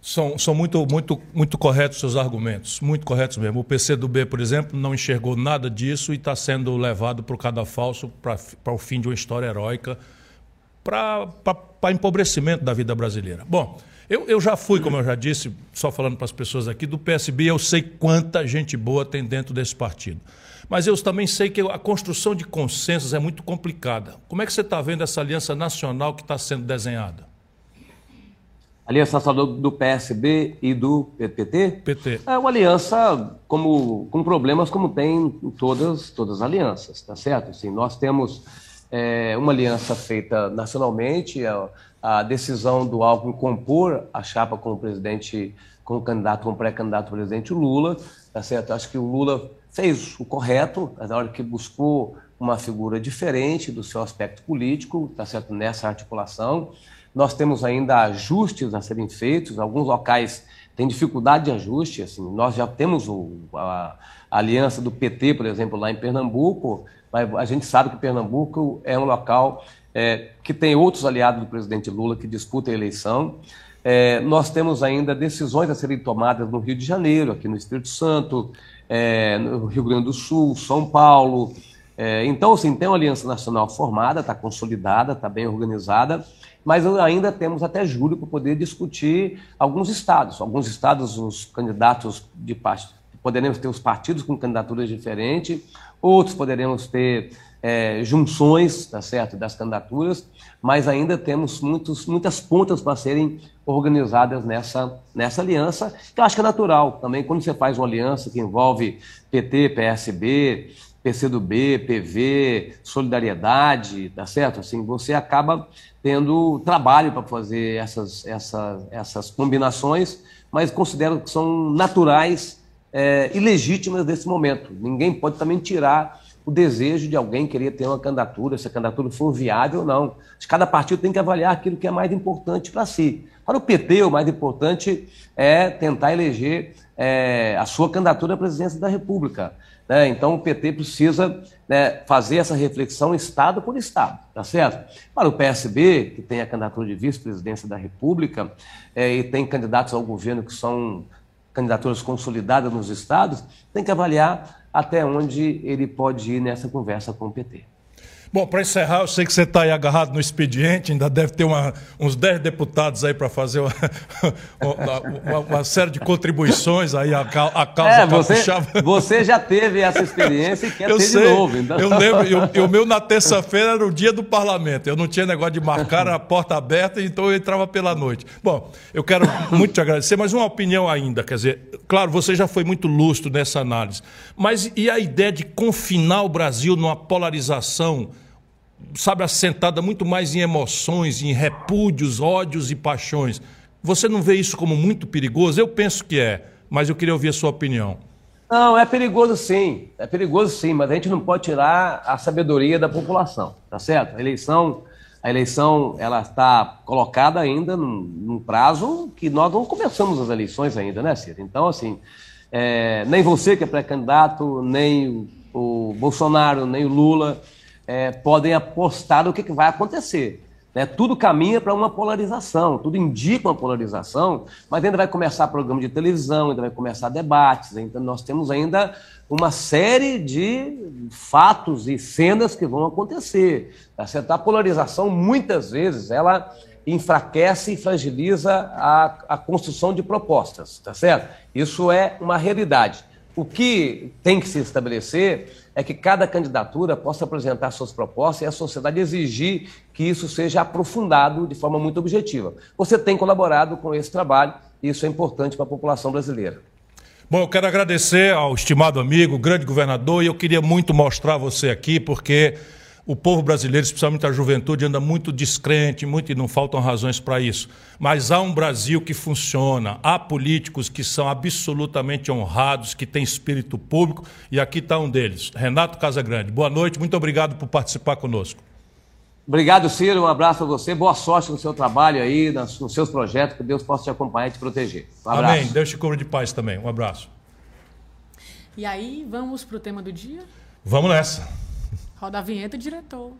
[SPEAKER 1] São, são muito, muito, muito corretos seus argumentos, muito corretos mesmo. O PCdoB, por exemplo, não enxergou nada disso e está sendo levado para o cadafalso para o fim de uma história heróica, para empobrecimento da vida brasileira. Bom, Eu, eu já fui, como eu já disse, só falando para as pessoas aqui, do PSB, eu sei quanta gente boa tem dentro desse partido. Mas eu também sei que a construção de consensos é muito complicada. Como é que você está vendo essa aliança nacional que está sendo desenhada?
[SPEAKER 3] Aliança Nacional do PSB e do PT?
[SPEAKER 1] PT.
[SPEAKER 3] É uma aliança como, com problemas como tem em todas, todas as alianças, tá certo? Assim, nós temos é, uma aliança feita nacionalmente, a, a decisão do Alckmin compor a chapa com o presidente, com o candidato, com o pré-candidato presidente Lula, tá certo? Acho que o Lula fez o correto, na hora que buscou uma figura diferente do seu aspecto político, tá certo? Nessa articulação. Nós temos ainda ajustes a serem feitos, alguns locais têm dificuldade de ajuste, assim, nós já temos o, a, a, aliança do PT, por exemplo, lá em Pernambuco, mas a gente sabe que Pernambuco é um local é, que tem outros aliados do presidente Lula que disputam a eleição. É, nós temos ainda decisões a serem tomadas no Rio de Janeiro, aqui no Espírito Santo, é, no Rio Grande do Sul, São Paulo. É, então, assim, tem uma aliança nacional formada, está consolidada, está bem organizada, mas ainda temos até julho para poder discutir alguns estados. Alguns estados, os candidatos de partido, poderemos ter os partidos com candidaturas diferentes, outros poderemos ter é, junções, tá certo, das candidaturas, mas ainda temos muitos, muitas pontas para serem organizadas nessa, nessa aliança, que eu acho que é natural também, quando você faz uma aliança que envolve PT, PSB, PCdoB, PV, Solidariedade, tá certo? Assim, você acaba tendo trabalho para fazer essas, essas, essas combinações, mas considero que são naturais é, e legítimas nesse momento. Ninguém pode também tirar o desejo de alguém querer ter uma candidatura, se a candidatura for viável ou não. Cada partido tem que avaliar aquilo que é mais importante para si. Para o PT, o mais importante é tentar eleger é, a sua candidatura à presidência da República. Né? Então, o PT precisa né, fazer essa reflexão Estado por Estado, tá certo? Para o PSB, que tem a candidatura de vice-presidência da República é, e tem candidatos ao governo que são candidaturas consolidadas nos estados, tem que avaliar até onde ele pode ir nessa conversa com o PT.
[SPEAKER 1] Bom, para encerrar, eu sei que você está aí agarrado no expediente, ainda deve ter uma, uns 10 deputados aí para fazer uma, uma, uma, série de contribuições aí à, causa
[SPEAKER 3] é, você, você já teve essa experiência e quer
[SPEAKER 1] eu
[SPEAKER 3] ter
[SPEAKER 1] sei,
[SPEAKER 3] de novo. Então...
[SPEAKER 1] Eu lembro, eu, o meu na terça-feira era o dia do parlamento, eu não tinha negócio de marcar a porta aberta, então eu entrava pela noite. Bom, eu quero muito te agradecer, mas uma opinião ainda, quer dizer, claro, você já foi muito lustro nessa análise, mas e a ideia de confinar o Brasil numa polarização sabe, assentada muito mais em emoções, em repúdios, ódios e paixões. Você não vê isso como muito perigoso? Eu penso que é, mas eu queria ouvir a sua opinião.
[SPEAKER 3] Não, é perigoso sim, é perigoso sim, mas a gente não pode tirar a sabedoria da população, tá certo? A eleição, a eleição, ela está colocada ainda num, num prazo que nós não começamos as eleições ainda, né, Ciro? Então, assim, é, nem você que é pré-candidato, nem o Bolsonaro, nem o Lula, é, podem apostar no que, que vai acontecer. Né? Tudo caminha para uma polarização, tudo indica uma polarização, mas ainda vai começar programa de televisão, ainda vai começar debates, então nós temos ainda uma série de fatos e cenas que vão acontecer. Tá certo? A polarização, muitas vezes, ela enfraquece e fragiliza a, a construção de propostas, tá certo? Isso é uma realidade. O que tem que se estabelecer é que cada candidatura possa apresentar suas propostas e a sociedade exigir que isso seja aprofundado de forma muito objetiva. Você tem colaborado com esse trabalho e isso é importante para a população brasileira.
[SPEAKER 1] Bom, eu quero agradecer ao estimado amigo, grande governador, e eu queria muito mostrar você aqui, porque o povo brasileiro, especialmente a juventude, anda muito descrente, muito e não faltam razões para isso. Mas há um Brasil que funciona, há políticos que são absolutamente honrados, que têm espírito público, e aqui está um deles, Renato Casagrande. Boa noite, muito obrigado por participar conosco.
[SPEAKER 3] Obrigado, Ciro. Um abraço a você. Boa sorte no seu trabalho aí, nos seus projetos. Que Deus possa te acompanhar e te proteger. Um abraço.
[SPEAKER 1] Amém. Deus te cubra de paz também. Um abraço.
[SPEAKER 2] E aí, vamos para o tema do dia?
[SPEAKER 1] Vamos nessa.
[SPEAKER 2] Roda a vinheta, diretor.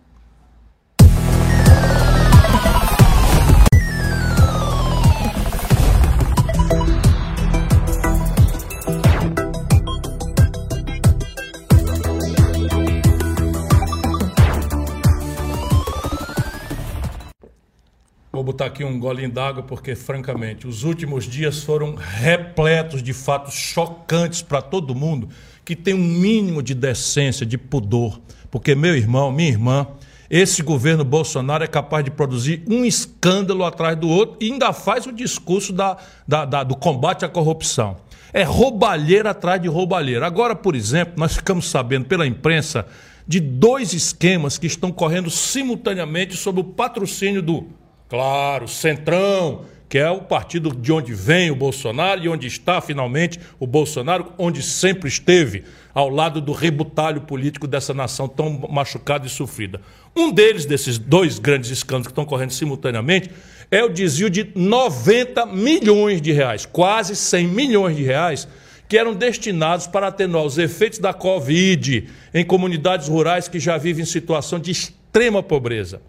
[SPEAKER 1] Vou botar aqui um golinho d'água, porque, francamente, os últimos dias foram repletos de fatos chocantes para todo mundo que tem um mínimo de decência, de pudor. Porque, meu irmão, minha irmã, esse governo Bolsonaro é capaz de produzir um escândalo atrás do outro e ainda faz o discurso da, da, da, do combate à corrupção. É roubalheira atrás de roubalheira. Agora, por exemplo, nós ficamos sabendo pela imprensa de dois esquemas que estão correndo simultaneamente sob o patrocínio do Claro, Centrão, que é o partido de onde vem o Bolsonaro e onde está finalmente o Bolsonaro, onde sempre esteve, ao lado do rebutalho político dessa nação tão machucada e sofrida. Um deles, desses dois grandes escândalos que estão correndo simultaneamente, é o desvio de 90 milhões de reais, quase 100 milhões de reais, que eram destinados para atenuar os efeitos da Covid em comunidades rurais que já vivem em situação de extrema pobreza.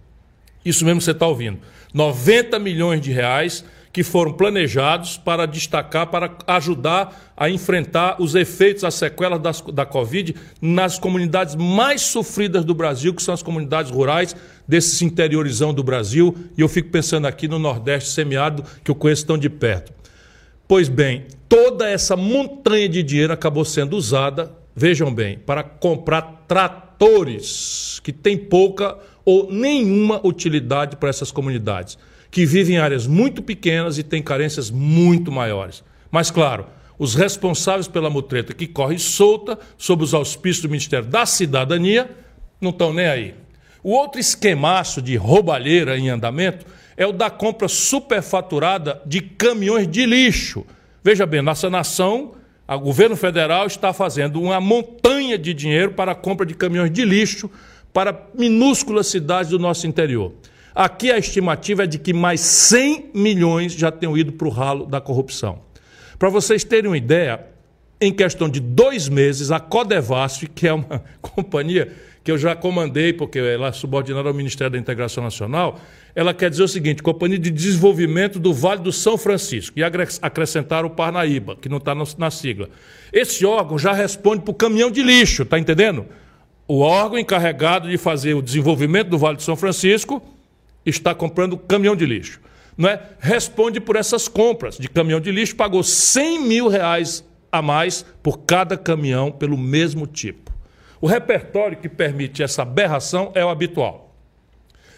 [SPEAKER 1] Isso mesmo que você está ouvindo. 90 milhões de reais que foram planejados para destacar, para ajudar a enfrentar os efeitos, as sequelas das, da Covid nas comunidades mais sofridas do Brasil, que são as comunidades rurais desses interiorizão do Brasil. E eu fico pensando aqui no Nordeste semiárido, que eu conheço tão de perto. Pois bem, toda essa montanha de dinheiro acabou sendo usada, vejam bem, para comprar tratores que têm pouca ou nenhuma utilidade para essas comunidades, que vivem em áreas muito pequenas e têm carências muito maiores. Mas, claro, os responsáveis pela mutreta que corre solta sob os auspícios do Ministério da Cidadania não estão nem aí. O outro esquemaço de roubalheira em andamento é o da compra superfaturada de caminhões de lixo. Veja bem, nossa nação, o governo federal está fazendo uma montanha de dinheiro para a compra de caminhões de lixo para minúsculas cidades do nosso interior. Aqui a estimativa é de que mais 100 milhões já tenham ido para o ralo da corrupção. Para vocês terem uma ideia, em questão de dois meses, a Codevasf, que é uma companhia que eu já comandei, porque ela é subordinada ao Ministério da Integração Nacional, ela quer dizer o seguinte: Companhia de Desenvolvimento do Vale do São Francisco, e acrescentar o Parnaíba, que não está na sigla. Esse órgão já responde para o caminhão de lixo, está entendendo? o órgão encarregado de fazer o desenvolvimento do Vale de São Francisco está comprando caminhão de lixo. Não é? Responde por essas compras de caminhão de lixo, pagou 100 mil reais a mais por cada caminhão pelo mesmo tipo. O repertório que permite essa aberração é o habitual: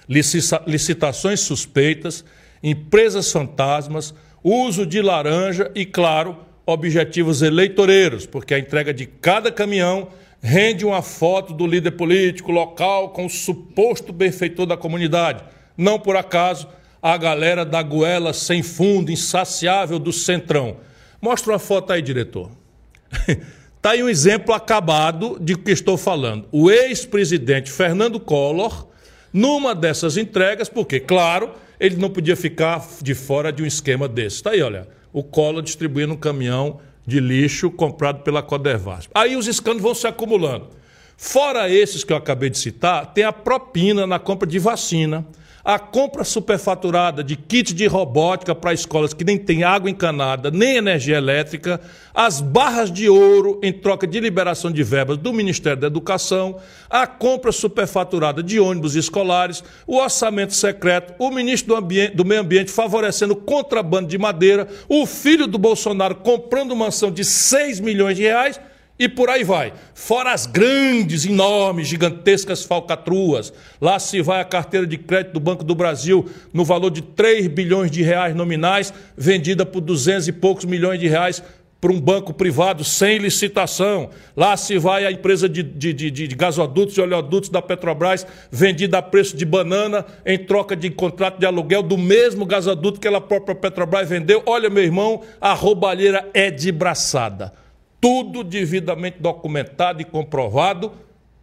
[SPEAKER 1] licitações suspeitas, empresas fantasmas, uso de laranja e, claro, objetivos eleitoreiros, porque a entrega de cada caminhão rende uma foto do líder político local com o suposto benfeitor da comunidade. Não por acaso, a galera da goela sem fundo, insaciável do Centrão. Mostra uma foto aí, diretor. Está aí um exemplo acabado de que estou falando. O ex-presidente Fernando Collor, numa dessas entregas, porque, claro, ele não podia ficar de fora de um esquema desse. Está aí, olha, o Collor distribuindo um caminhão de lixo comprado pela Codevasp. Aí os escândalos vão se acumulando. Fora esses que eu acabei de citar, tem a propina na compra de vacina, a compra superfaturada de kits de robótica para escolas que nem têm água encanada, nem energia elétrica, as barras de ouro em troca de liberação de verbas do Ministério da Educação, a compra superfaturada de ônibus escolares, o orçamento secreto, o ministro do, ambiente, do Meio Ambiente favorecendo contrabando de madeira, o filho do Bolsonaro comprando mansão de 6 milhões de reais e por aí vai. Fora as grandes, enormes, gigantescas falcatruas. Lá se vai a carteira de crédito do Banco do Brasil no valor de 3 bilhões de reais nominais, vendida por 200 e poucos milhões de reais para um banco privado sem licitação. Lá se vai a empresa de, de, de, de, gasodutos e oleodutos da Petrobras, vendida a preço de banana, em troca de contrato de aluguel do mesmo gasoduto que ela própria Petrobras vendeu. Olha, meu irmão, a roubalheira é de braçada tudo devidamente documentado e comprovado,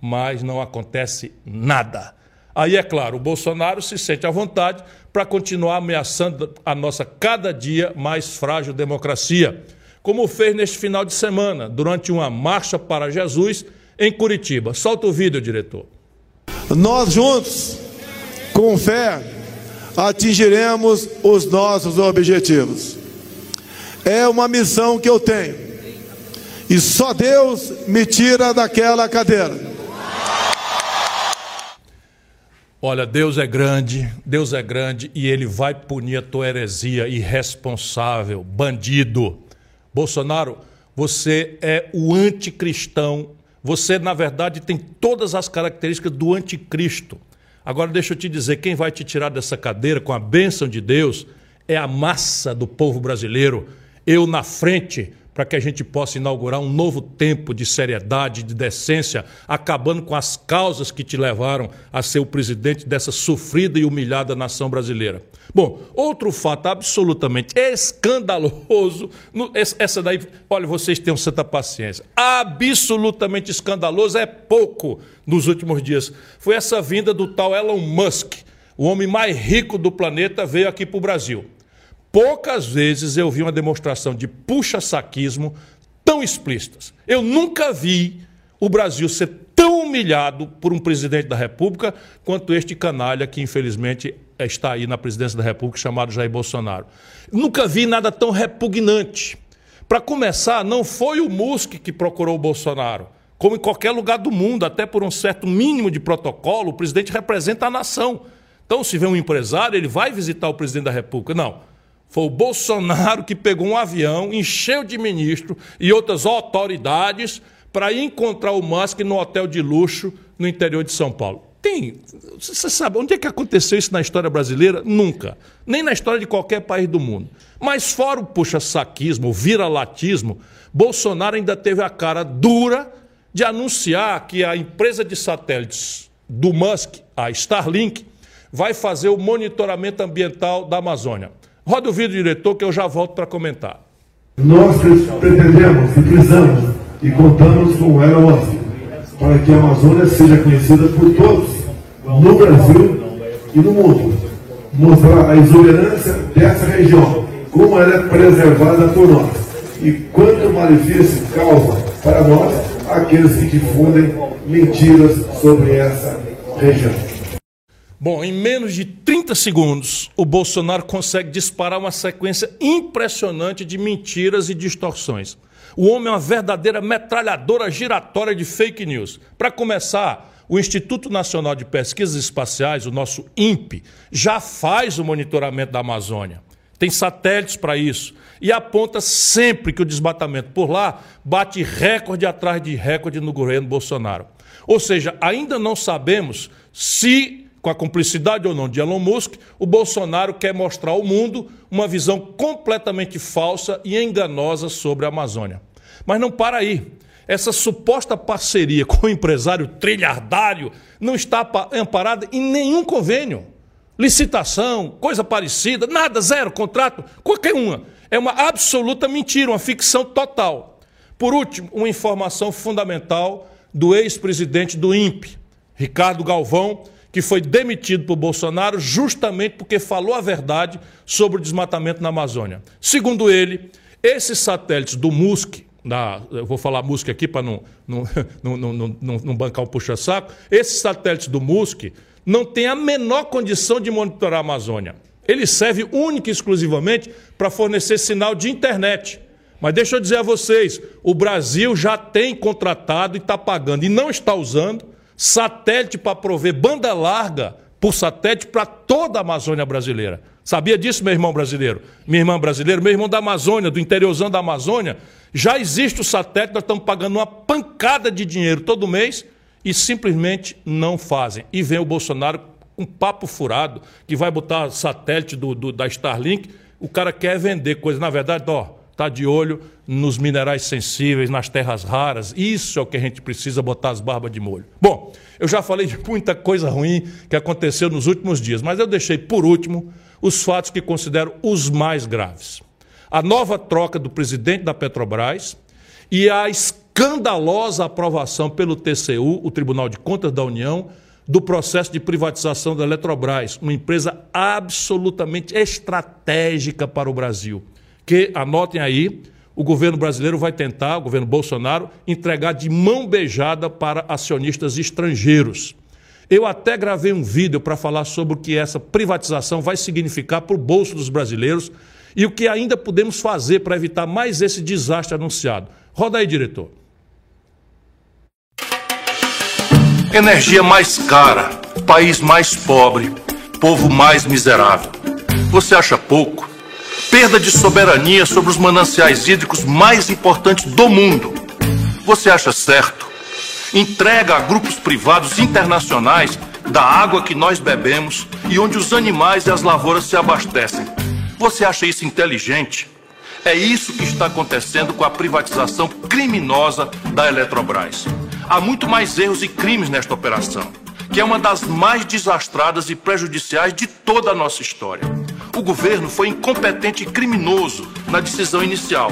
[SPEAKER 1] mas não acontece nada. Aí, é claro, o Bolsonaro se sente à vontade para continuar ameaçando a nossa cada dia mais frágil democracia, como fez neste final de semana, durante uma marcha para Jesus em Curitiba. Solta o vídeo, diretor.
[SPEAKER 4] Nós juntos, com fé, atingiremos os nossos objetivos. É uma missão que eu tenho e só Deus me tira daquela cadeira.
[SPEAKER 1] Olha, Deus é grande, Deus é grande e ele vai punir a tua heresia irresponsável, bandido. Bolsonaro, você é o anticristão. Você, na verdade, tem todas as características do anticristo. Agora, deixa eu te dizer: quem vai te tirar dessa cadeira com a bênção de Deus é a massa do povo brasileiro. Eu na frente para que a gente possa inaugurar um novo tempo de seriedade, de decência, acabando com as causas que te levaram a ser o presidente dessa sofrida e humilhada nação brasileira. Bom, outro fato absolutamente escandaloso, essa daí, olha, vocês tenham santa paciência, absolutamente escandaloso é pouco nos últimos dias, foi essa vinda do tal Elon Musk, o homem mais rico do planeta, veio aqui para o Brasil. Poucas vezes eu vi uma demonstração de puxa-saquismo tão explícitas. Eu nunca vi o Brasil ser tão humilhado por um presidente da República quanto este canalha que, infelizmente, está aí na presidência da República, chamado Jair Bolsonaro. Nunca vi nada tão repugnante. Para começar, não foi o Musk que procurou o Bolsonaro. Como em qualquer lugar do mundo, até por um certo mínimo de protocolo, o presidente representa a nação. Então, se vê um empresário, ele vai visitar o presidente da República. Não. Foi o Bolsonaro que pegou um avião, encheu de ministro e outras autoridades para encontrar o Musk no hotel de luxo no interior de São Paulo. Tem. Você sabe onde é que aconteceu isso na história brasileira? Nunca. Nem na história de qualquer país do mundo. Mas fora o puxa-saquismo, o vira-latismo, Bolsonaro ainda teve a cara dura de anunciar que a empresa de satélites do Musk, a Starlink, vai fazer o monitoramento ambiental da Amazônia. Roda o vídeo, diretor, que eu já volto para comentar.
[SPEAKER 4] Nós pretendemos e precisamos e contamos com o Musk para que a Amazônia seja conhecida por todos, no Brasil e no mundo. Mostrar a exuberância dessa região, como ela é preservada por nós e quanto malefício causa para nós aqueles que difundem mentiras sobre essa região.
[SPEAKER 1] Bom, em menos de 30 segundos, o Bolsonaro consegue disparar uma sequência impressionante de mentiras e distorções. O homem é uma verdadeira metralhadora giratória de fake news. Para começar, o Instituto Nacional de Pesquisas Espaciais, o nosso INPE, já faz o monitoramento da Amazônia. Tem satélites para isso. E aponta sempre que o desmatamento por lá bate recorde atrás de recorde no governo Bolsonaro. Ou seja, ainda não sabemos se com a cumplicidade ou não de Elon Musk, o Bolsonaro quer mostrar ao mundo uma visão completamente falsa e enganosa sobre a Amazônia. Mas não para aí. Essa suposta parceria com o empresário trilhardário não está amparada em nenhum convênio. Licitação, coisa parecida, nada, zero, contrato, qualquer uma. É uma absoluta mentira, uma ficção total. Por último, uma informação fundamental do ex-presidente do INPE, Ricardo Galvão, que foi demitido por Bolsonaro justamente porque falou a verdade sobre o desmatamento na Amazônia. Segundo ele, esses satélites do Musk, da, eu vou falar Musk aqui para não, não, não, não, não, não bancar um puxa-saco, esses satélites do Musk não têm a menor condição de monitorar a Amazônia. Ele serve única e exclusivamente para fornecer sinal de internet. Mas deixa eu dizer a vocês, o Brasil já tem contratado e está pagando e não está usando satélite para prover banda larga por satélite para toda a Amazônia brasileira. Sabia disso, meu irmão brasileiro? Minha irmã brasileira, meu irmão da Amazônia, do interiorzão da Amazônia. Já existe o satélite, nós estamos pagando uma pancada de dinheiro todo mês e simplesmente não fazem. E vem o Bolsonaro com um papo furado, que vai botar satélite do, do, da Starlink, o cara quer vender coisa. Na verdade, ó, está de olho nos minerais sensíveis, nas terras raras. Isso é o que a gente precisa botar as barbas de molho. Bom, eu já falei de muita coisa ruim que aconteceu nos últimos dias, mas eu deixei por último os fatos que considero os mais graves. A nova troca do presidente da Petrobras e a escandalosa aprovação pelo TCU, o Tribunal de Contas da União, do processo de privatização da Eletrobras, uma empresa absolutamente estratégica para o Brasil que, anotem aí, o governo brasileiro vai tentar, o governo Bolsonaro, entregar de mão beijada para acionistas estrangeiros. Eu até gravei um vídeo para falar sobre o que essa privatização vai significar para o bolso dos brasileiros e o que ainda podemos fazer para evitar mais esse desastre anunciado. Roda aí, diretor.
[SPEAKER 5] Energia mais cara
[SPEAKER 1] país mais pobre, povo mais miserável. Você acha pouco? Perda de soberania sobre os mananciais hídricos mais importantes do mundo. Você acha certo? Entrega a grupos privados internacionais da água que nós bebemos e onde os animais e as lavouras se abastecem. Você acha isso inteligente? É isso que está acontecendo com a privatização criminosa da Eletrobras. Há muito mais erros e crimes nesta operação, que é uma das mais desastradas e prejudiciais de toda a nossa história. O governo foi incompetente e criminoso na decisão inicial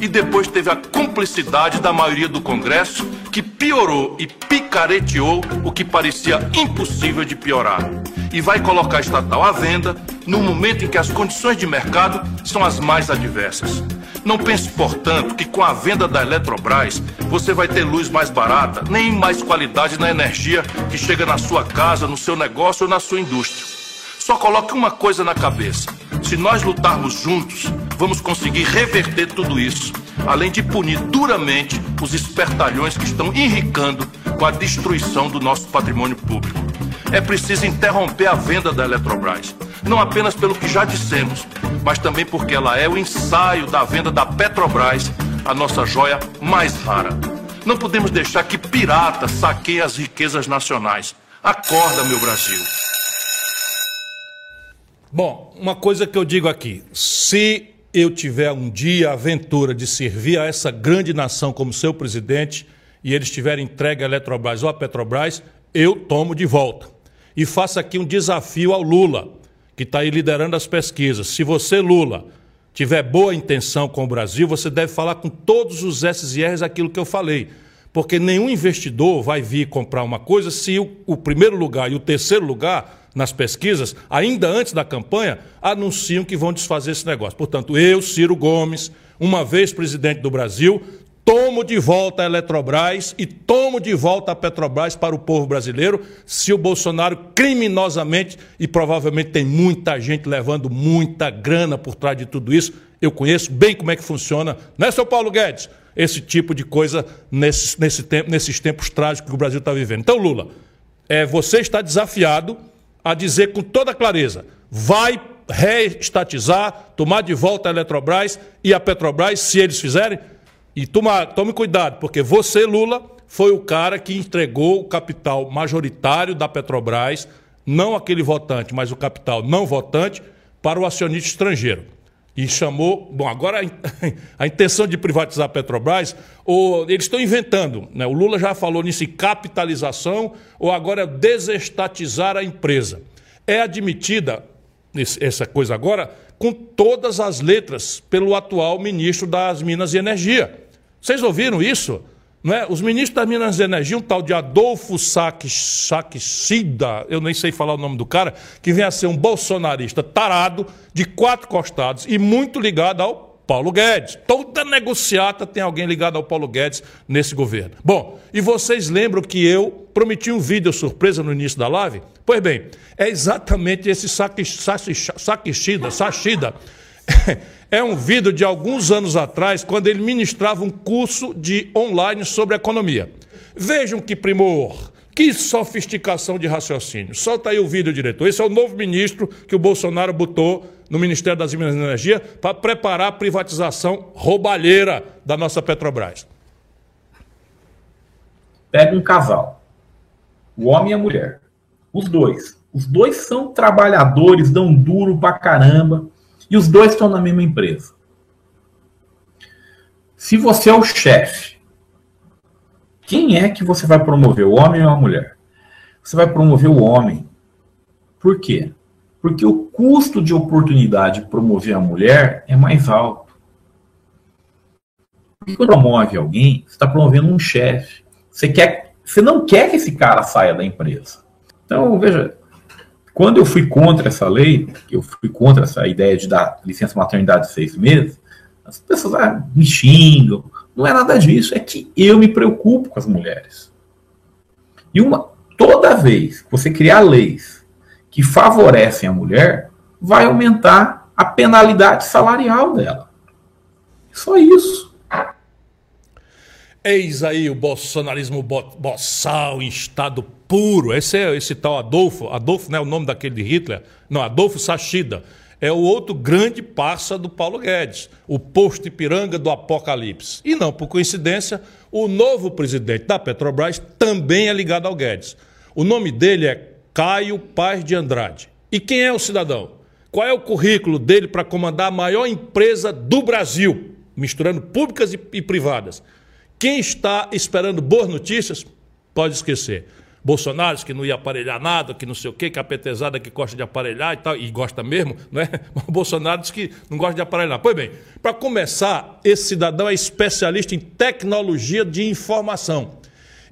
[SPEAKER 1] e depois teve a cumplicidade da maioria do Congresso, que piorou e picareteou o que parecia impossível de piorar. E vai colocar a estatal à venda no momento em que as condições de mercado são as mais adversas. Não pense, portanto, que com a venda da Eletrobras você vai ter luz mais barata, nem mais qualidade na energia que chega na sua casa, no seu negócio ou na sua indústria. Só coloque uma coisa na cabeça: se nós lutarmos juntos, vamos conseguir reverter tudo isso, além de punir duramente os espertalhões que estão enricando com a destruição do nosso patrimônio público. É preciso interromper a venda da Eletrobras não apenas pelo que já dissemos, mas também porque ela é o ensaio da venda da Petrobras, a nossa joia mais rara. Não podemos deixar que pirata saqueie as riquezas nacionais. Acorda, meu Brasil. Bom, uma coisa que eu digo aqui: se eu tiver um dia a aventura de servir a essa grande nação como seu presidente e eles tiverem entregue a Eletrobras ou a Petrobras, eu tomo de volta. E faço aqui um desafio ao Lula que está aí liderando as pesquisas. Se você, Lula, tiver boa intenção com o Brasil, você deve falar com todos os S e R's aquilo que eu falei. Porque nenhum investidor vai vir comprar uma coisa se o, o primeiro lugar e o terceiro lugar nas pesquisas, ainda antes da campanha, anunciam que vão desfazer esse negócio. Portanto, eu, Ciro Gomes, uma vez presidente do Brasil, tomo de volta a Eletrobras e tomo de volta a Petrobras para o povo brasileiro se o Bolsonaro criminosamente, e provavelmente tem muita gente levando muita grana por trás de tudo isso, eu conheço bem como é que funciona, não é, seu Paulo Guedes? Esse tipo de coisa nesse, nesse tempo, nesses tempos trágicos que o Brasil está vivendo. Então, Lula, é, você está desafiado a dizer com toda clareza: vai reestatizar, tomar de volta a Eletrobras e a Petrobras, se eles fizerem, e toma, tome cuidado, porque você, Lula, foi o cara que entregou o capital majoritário da Petrobras, não aquele votante, mas o capital não votante, para o acionista estrangeiro. E chamou. Bom, agora a, intenção de privatizar a Petrobras, ou, eles estão inventando, né? o Lula já falou nisso, capitalização, ou agora é desestatizar a empresa. É admitida essa coisa agora com todas as letras pelo atual ministro das Minas e Energia. Vocês ouviram isso? É? Os ministros das Minas e Energia, um tal de Adolfo Saquicida, eu nem sei falar o nome do cara, que vem a ser um bolsonarista tarado, de quatro costados e muito ligado ao Paulo Guedes. Toda negociata tem alguém ligado ao Paulo Guedes nesse governo. Bom, e vocês lembram que eu prometi um vídeo surpresa no início da live? Pois bem, é exatamente esse Saquicida, Sachida. É um vídeo de alguns anos atrás, quando ele ministrava um curso de online sobre economia. Vejam que primor, que sofisticação de raciocínio. Solta aí o vídeo, diretor. Esse é o novo ministro que o Bolsonaro botou no Ministério das Minas e Energia para preparar a privatização roubalheira da nossa Petrobras.
[SPEAKER 5] Pega um casal, o homem e a mulher, os dois. Os dois são trabalhadores, dão duro pra caramba e os dois estão na mesma empresa. Se você é o chefe, quem é que você vai promover, o homem ou a mulher? Você vai promover o homem. Por quê? Porque o custo de oportunidade de promover a mulher é mais alto. Porque quando promove alguém, você está promovendo um chefe. Você, quer, você não quer que esse cara saia da empresa. Então, veja, quando eu fui contra essa lei, eu fui contra essa ideia de dar licença maternidade de seis meses, as pessoas ah, me xingam. Não é nada disso, é que eu me preocupo com as mulheres. E uma, toda vez que você criar leis que favorecem a mulher, vai aumentar a penalidade salarial dela. Só isso.
[SPEAKER 1] Eis aí o bolsonarismo bo boçal em estado puro. Esse é esse tal Adolfo. Adolfo não é o nome daquele de Hitler. Não, Adolfo Sachida. É o outro grande parça do Paulo Guedes, o posto Ipiranga do Apocalipse. E não por coincidência, o novo presidente da Petrobras também é ligado ao Guedes. O nome dele é Caio Paz de Andrade. E quem é o cidadão? Qual é o currículo dele para comandar a maior empresa do Brasil, misturando públicas e, e privadas? Quem está esperando boas notícias, pode esquecer. Bolsonaro que não ia aparelhar nada, que não sei o quê, que a petezada que gosta de aparelhar e tal, e gosta mesmo, é? Mas o Bolsonaro diz que não gosta de aparelhar. Pois bem, para começar, esse cidadão é especialista em tecnologia de informação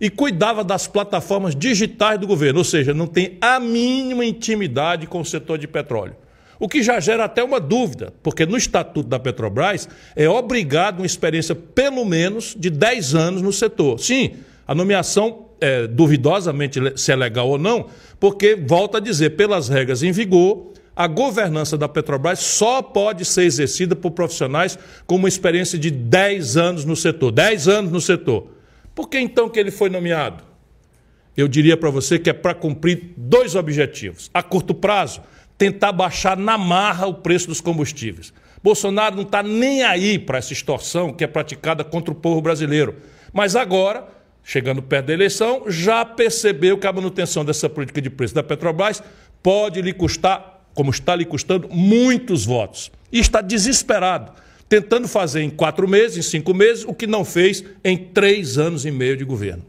[SPEAKER 1] e cuidava das plataformas digitais do governo, ou seja, não tem a mínima intimidade com o setor de petróleo. O que já gera até uma dúvida, porque no estatuto da Petrobras é obrigado uma experiência pelo menos de 10 anos no setor. Sim, a nomeação é duvidosamente se é legal ou não, porque, volta a dizer, pelas regras em vigor, a governança da Petrobras só pode ser exercida por profissionais com uma experiência de 10 anos no setor. 10 anos no setor. Por que então que ele foi nomeado? Eu diria para você que é para cumprir dois objetivos. A curto prazo, tentar baixar na marra o preço dos combustíveis. Bolsonaro não está nem aí para essa extorsão que é praticada contra o povo brasileiro. Mas agora, chegando perto da eleição, já percebeu que a manutenção dessa política de preço da Petrobras pode lhe custar, como está lhe custando, muitos votos. E está desesperado, tentando fazer em quatro meses, em cinco meses, o que não fez em três anos e meio de governo.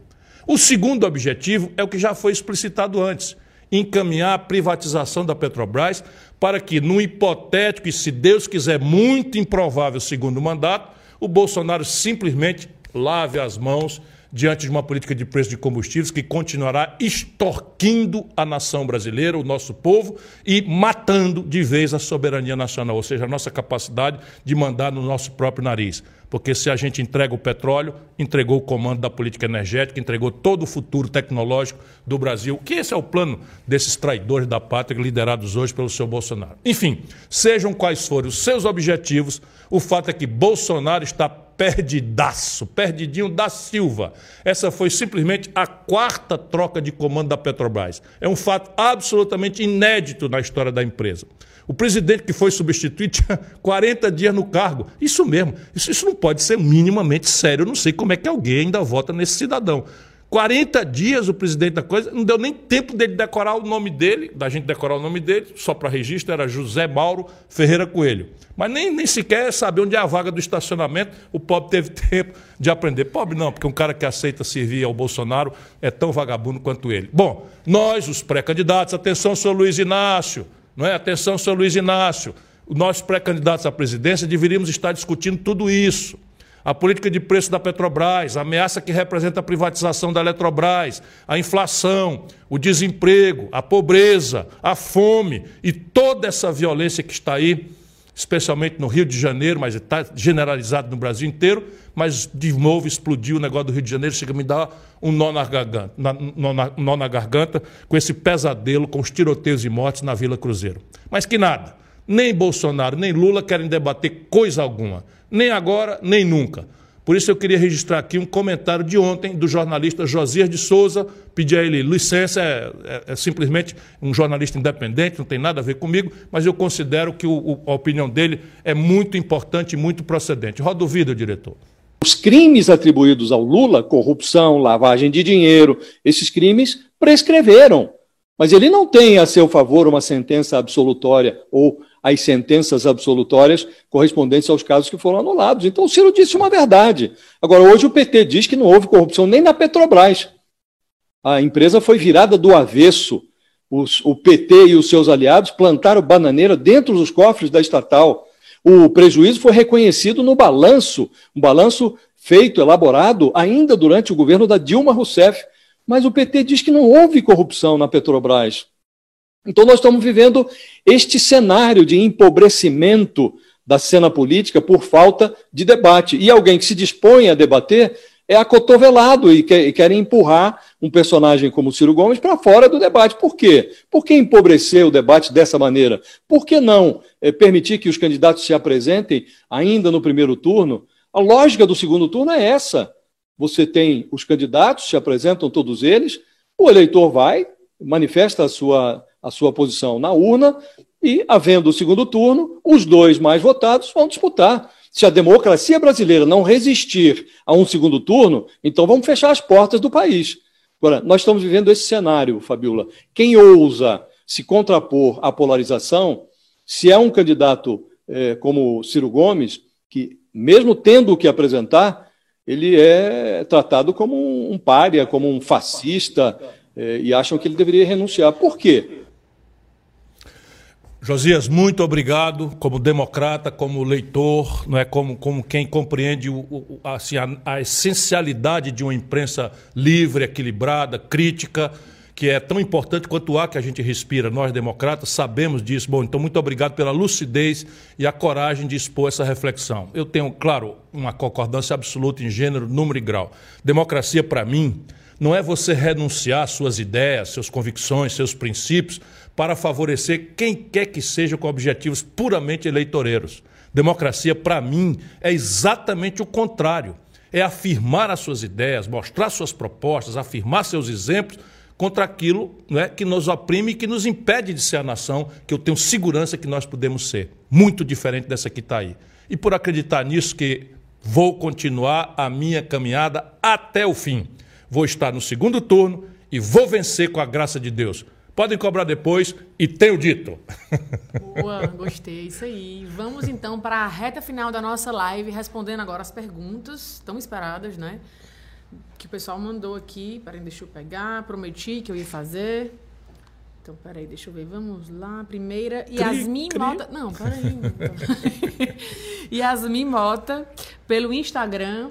[SPEAKER 1] O segundo objetivo é o que já foi explicitado antes encaminhar a privatização da Petrobras para que, num hipotético e, se Deus quiser, muito improvável segundo mandato, o Bolsonaro simplesmente lave as mãos diante de uma política de preço de combustíveis que continuará extorquindo a nação brasileira, o nosso povo, e matando de vez a soberania nacional, ou seja, a nossa capacidade de mandar no nosso próprio nariz. Porque se a gente entrega o petróleo, entregou o comando da política energética, entregou todo o futuro tecnológico do Brasil, que esse é o plano desses traidores da pátria liderados hoje pelo seu Bolsonaro. Enfim, sejam quais forem os seus objetivos, o fato é que Bolsonaro está perdidaço, perdidinho da Silva. Essa foi simplesmente a quarta troca de comando da Petrobras. É um fato absolutamente inédito na história da empresa. O presidente que foi substituído tinha 40 dias no cargo. Isso mesmo, isso, isso não pode ser minimamente sério. Eu não sei como é que alguém ainda vota nesse cidadão. 40 dias o presidente da coisa, não deu nem tempo dele decorar o nome dele, da gente decorar o nome dele, só para registro, era José Mauro Ferreira Coelho. Mas nem, nem sequer saber onde é a vaga do estacionamento, o pobre teve tempo de aprender. Pobre não, porque um cara que aceita servir ao Bolsonaro é tão vagabundo quanto ele. Bom, nós, os pré-candidatos, atenção, senhor Luiz Inácio, não é? Atenção, senhor Luiz Inácio, nós pré-candidatos à presidência deveríamos estar discutindo tudo isso a política de preço da Petrobras, a ameaça que representa a privatização da Eletrobras, a inflação, o desemprego, a pobreza, a fome e toda essa violência que está aí, especialmente no Rio de Janeiro, mas está generalizado no Brasil inteiro, mas de novo explodiu o negócio do Rio de Janeiro, chega a me dar um nó na garganta, na, nó, na, nó na garganta com esse pesadelo, com os tiroteios e mortes na Vila Cruzeiro. Mas que nada, nem Bolsonaro, nem Lula querem debater coisa alguma nem agora, nem nunca. Por isso eu queria registrar aqui um comentário de ontem do jornalista Josias de Souza, pedir a ele licença, é, é, é, simplesmente um jornalista independente, não tem nada a ver comigo, mas eu considero que o, o, a opinião dele é muito importante e muito procedente. Roda o vídeo, diretor.
[SPEAKER 6] Os crimes atribuídos ao Lula, corrupção, lavagem de dinheiro, esses crimes prescreveram. Mas ele não tem a seu favor uma sentença absolutória ou as sentenças absolutórias correspondentes aos casos que foram anulados. Então o Ciro disse uma verdade. Agora, hoje o PT diz que não houve corrupção nem na Petrobras. A empresa foi virada do avesso. Os, o PT e os seus aliados plantaram bananeira dentro dos cofres da estatal. O prejuízo foi reconhecido no balanço, um balanço feito, elaborado ainda durante o governo da Dilma Rousseff. Mas o PT diz que não houve corrupção na Petrobras. Então, nós estamos vivendo este cenário de empobrecimento da cena política por falta de debate. E alguém que se dispõe a debater é acotovelado e quer, e quer empurrar um personagem como Ciro Gomes para fora do debate. Por quê? Por que empobrecer o debate dessa maneira? Por que não é, permitir que os candidatos se apresentem ainda no primeiro turno? A lógica do segundo turno é essa. você tem os candidatos, se apresentam todos eles, o eleitor vai, manifesta a sua, a sua posição na urna e, havendo o segundo turno, os dois mais votados vão disputar. Se a democracia brasileira não resistir a um segundo turno, então vamos fechar as portas do país. Agora, nós estamos vivendo esse cenário, Fabiola. Quem ousa se contrapor à polarização, se é um candidato é, como Ciro Gomes, que, mesmo tendo o que apresentar, ele é tratado como um, pária, como um fascista, é, e acham que ele deveria renunciar. Por quê?
[SPEAKER 1] Josias, muito obrigado como democrata, como leitor, não é como, como quem compreende o, o, assim, a, a essencialidade de uma imprensa livre, equilibrada, crítica, que é tão importante quanto o ar que a gente respira. Nós, democratas, sabemos disso. Bom, então, muito obrigado pela lucidez e a coragem de expor essa reflexão. Eu tenho, claro, uma concordância absoluta em gênero, número e grau. Democracia, para mim, não é você renunciar às suas ideias, suas convicções, seus princípios para favorecer quem quer que seja com objetivos puramente eleitoreiros. Democracia, para mim, é exatamente o contrário. É afirmar as suas ideias, mostrar suas propostas, afirmar seus exemplos contra aquilo né, que nos oprime e que nos impede de ser a nação que eu tenho segurança que nós podemos ser. Muito diferente dessa que está aí. E por acreditar nisso que vou continuar a minha caminhada até o fim. Vou estar no segundo turno e vou vencer com a graça de Deus. Podem cobrar depois e tenho dito.
[SPEAKER 2] Boa, gostei, isso aí. Vamos então para a reta final da nossa live, respondendo agora as perguntas tão esperadas, né? Que o pessoal mandou aqui. Peraí, deixa eu pegar. Prometi que eu ia fazer. Então, peraí, deixa eu ver. Vamos lá. Primeira, Yasmin cri. Mota. Não, peraí. Yasmin Mota, pelo Instagram.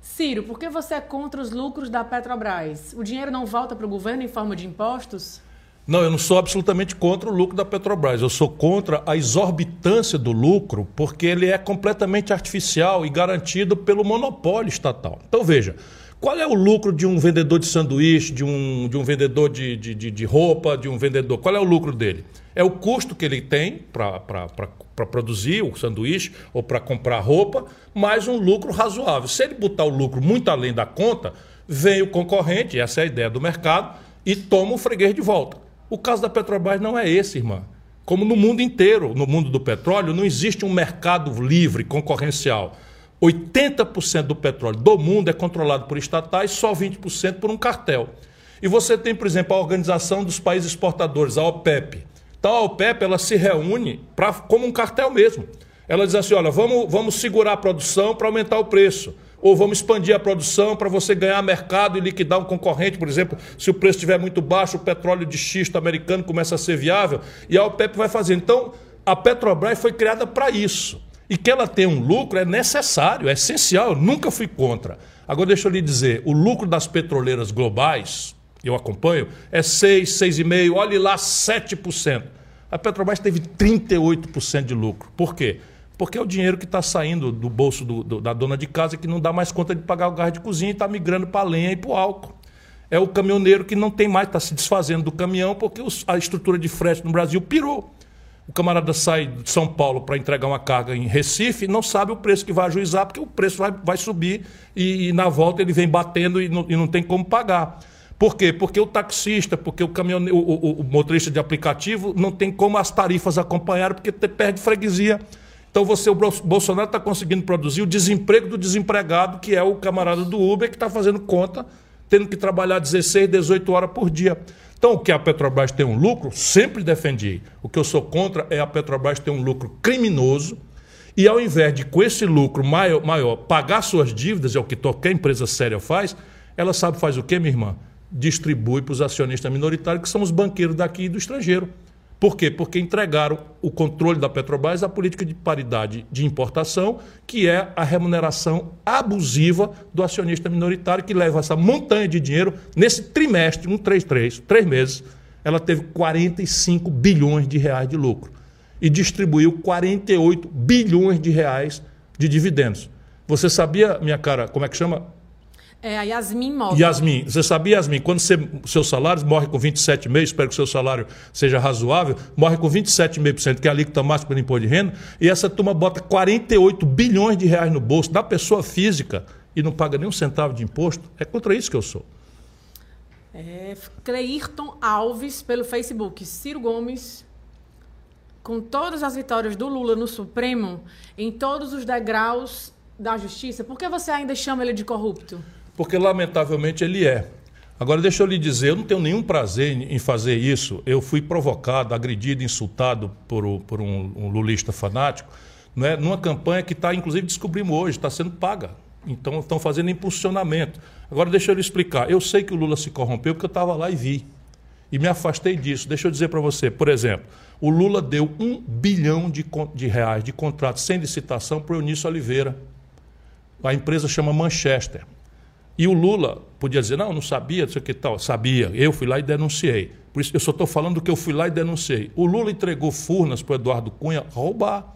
[SPEAKER 2] Ciro, por que você é contra os lucros da Petrobras? O dinheiro não volta para o governo em forma de impostos?
[SPEAKER 1] Não, eu não sou absolutamente contra o lucro da Petrobras. Eu sou contra a exorbitância do lucro, porque ele é completamente artificial e garantido pelo monopólio estatal. Então, veja, qual é o lucro de um vendedor de sanduíche, de um, de um vendedor de, de, de, de roupa, de um vendedor? Qual é o lucro dele? É o custo que ele tem para produzir o sanduíche ou para comprar roupa, mais um lucro razoável. Se ele botar o lucro muito além da conta, vem o concorrente, essa é a ideia do mercado, e toma o freguês de volta. O caso da Petrobras não é esse, irmã. Como no mundo inteiro, no mundo do petróleo, não existe um mercado livre, concorrencial. 80% do petróleo do mundo é controlado por estatais, só 20% por um cartel. E você tem, por exemplo, a Organização dos Países Exportadores, a OPEP. Então a OPEP ela se reúne pra, como um cartel mesmo. Ela diz assim: olha, vamos, vamos segurar a produção para aumentar o preço ou vamos expandir a produção para você ganhar mercado e liquidar um concorrente, por exemplo, se o preço estiver muito baixo, o petróleo de xisto americano começa a ser viável e a OPEP vai fazer. Então, a Petrobras foi criada para isso. E que ela tenha um lucro é necessário, é essencial, eu nunca fui contra. Agora deixa eu lhe dizer, o lucro das petroleiras globais, eu acompanho, é 6, 6,5, olhe lá, 7%. A Petrobras teve 38% de lucro. Por quê? Porque é o dinheiro que está saindo do bolso do, do, da dona de casa que não dá mais conta de pagar o gás de cozinha e está migrando para a lenha e para o álcool. É o caminhoneiro que não tem mais, está se desfazendo do caminhão porque os, a estrutura de frete no Brasil pirou. O camarada sai de São Paulo para entregar uma carga em Recife não sabe o preço que vai ajuizar, porque o preço vai, vai subir e, e na volta ele vem batendo e não, e não tem como pagar. Por quê? Porque o taxista, porque o, caminhoneiro, o, o, o motorista de aplicativo não tem como as tarifas acompanhar, porque perde freguesia. Então você, o Bolsonaro está conseguindo produzir o desemprego do desempregado, que é o camarada do Uber, que está fazendo conta, tendo que trabalhar 16, 18 horas por dia. Então, o que a Petrobras tem um lucro, sempre defendi. O que eu sou contra é a Petrobras ter um lucro criminoso e, ao invés de, com esse lucro maior, maior pagar suas dívidas, é o que qualquer empresa séria faz, ela sabe faz o quê, minha irmã? Distribui para os acionistas minoritários, que são os banqueiros daqui e do estrangeiro. Por quê? Porque entregaram o controle da Petrobras à política de paridade de importação, que é a remuneração abusiva do acionista minoritário, que leva essa montanha de dinheiro nesse trimestre, um, três, três, três meses, ela teve 45 bilhões de reais de lucro e distribuiu 48 bilhões de reais de dividendos. Você sabia, minha cara, como é que chama?
[SPEAKER 2] É a Yasmin Mota.
[SPEAKER 1] Yasmin, você sabia, Yasmin, quando você, seu salário morre com 27,5%, espero que o seu salário seja razoável, morre com 27,5%, que é a alíquota máxima do imposto de renda, e essa turma bota 48 bilhões de reais no bolso da pessoa física e não paga nem um centavo de imposto, é contra isso que eu sou.
[SPEAKER 2] É, Cleirton Alves, pelo Facebook. Ciro Gomes, com todas as vitórias do Lula no Supremo, em todos os degraus da justiça, por que você ainda chama ele de corrupto?
[SPEAKER 1] Porque, lamentavelmente, ele é. Agora, deixa eu lhe dizer, eu não tenho nenhum prazer em fazer isso. Eu fui provocado, agredido, insultado por, por um, um lulista fanático, né, numa campanha que está, inclusive, descobrimos hoje, está sendo paga. Então, estão fazendo impulsionamento. Agora, deixa eu lhe explicar. Eu sei que o Lula se corrompeu porque eu estava lá e vi. E me afastei disso. Deixa eu dizer para você, por exemplo, o Lula deu um bilhão de, de reais de contrato sem licitação para o Eunício Oliveira. A empresa chama Manchester. E o Lula podia dizer, não, não sabia, não sei o que tal. Sabia, eu fui lá e denunciei. Por isso eu só estou falando do que eu fui lá e denunciei. O Lula entregou Furnas para o Eduardo Cunha roubar.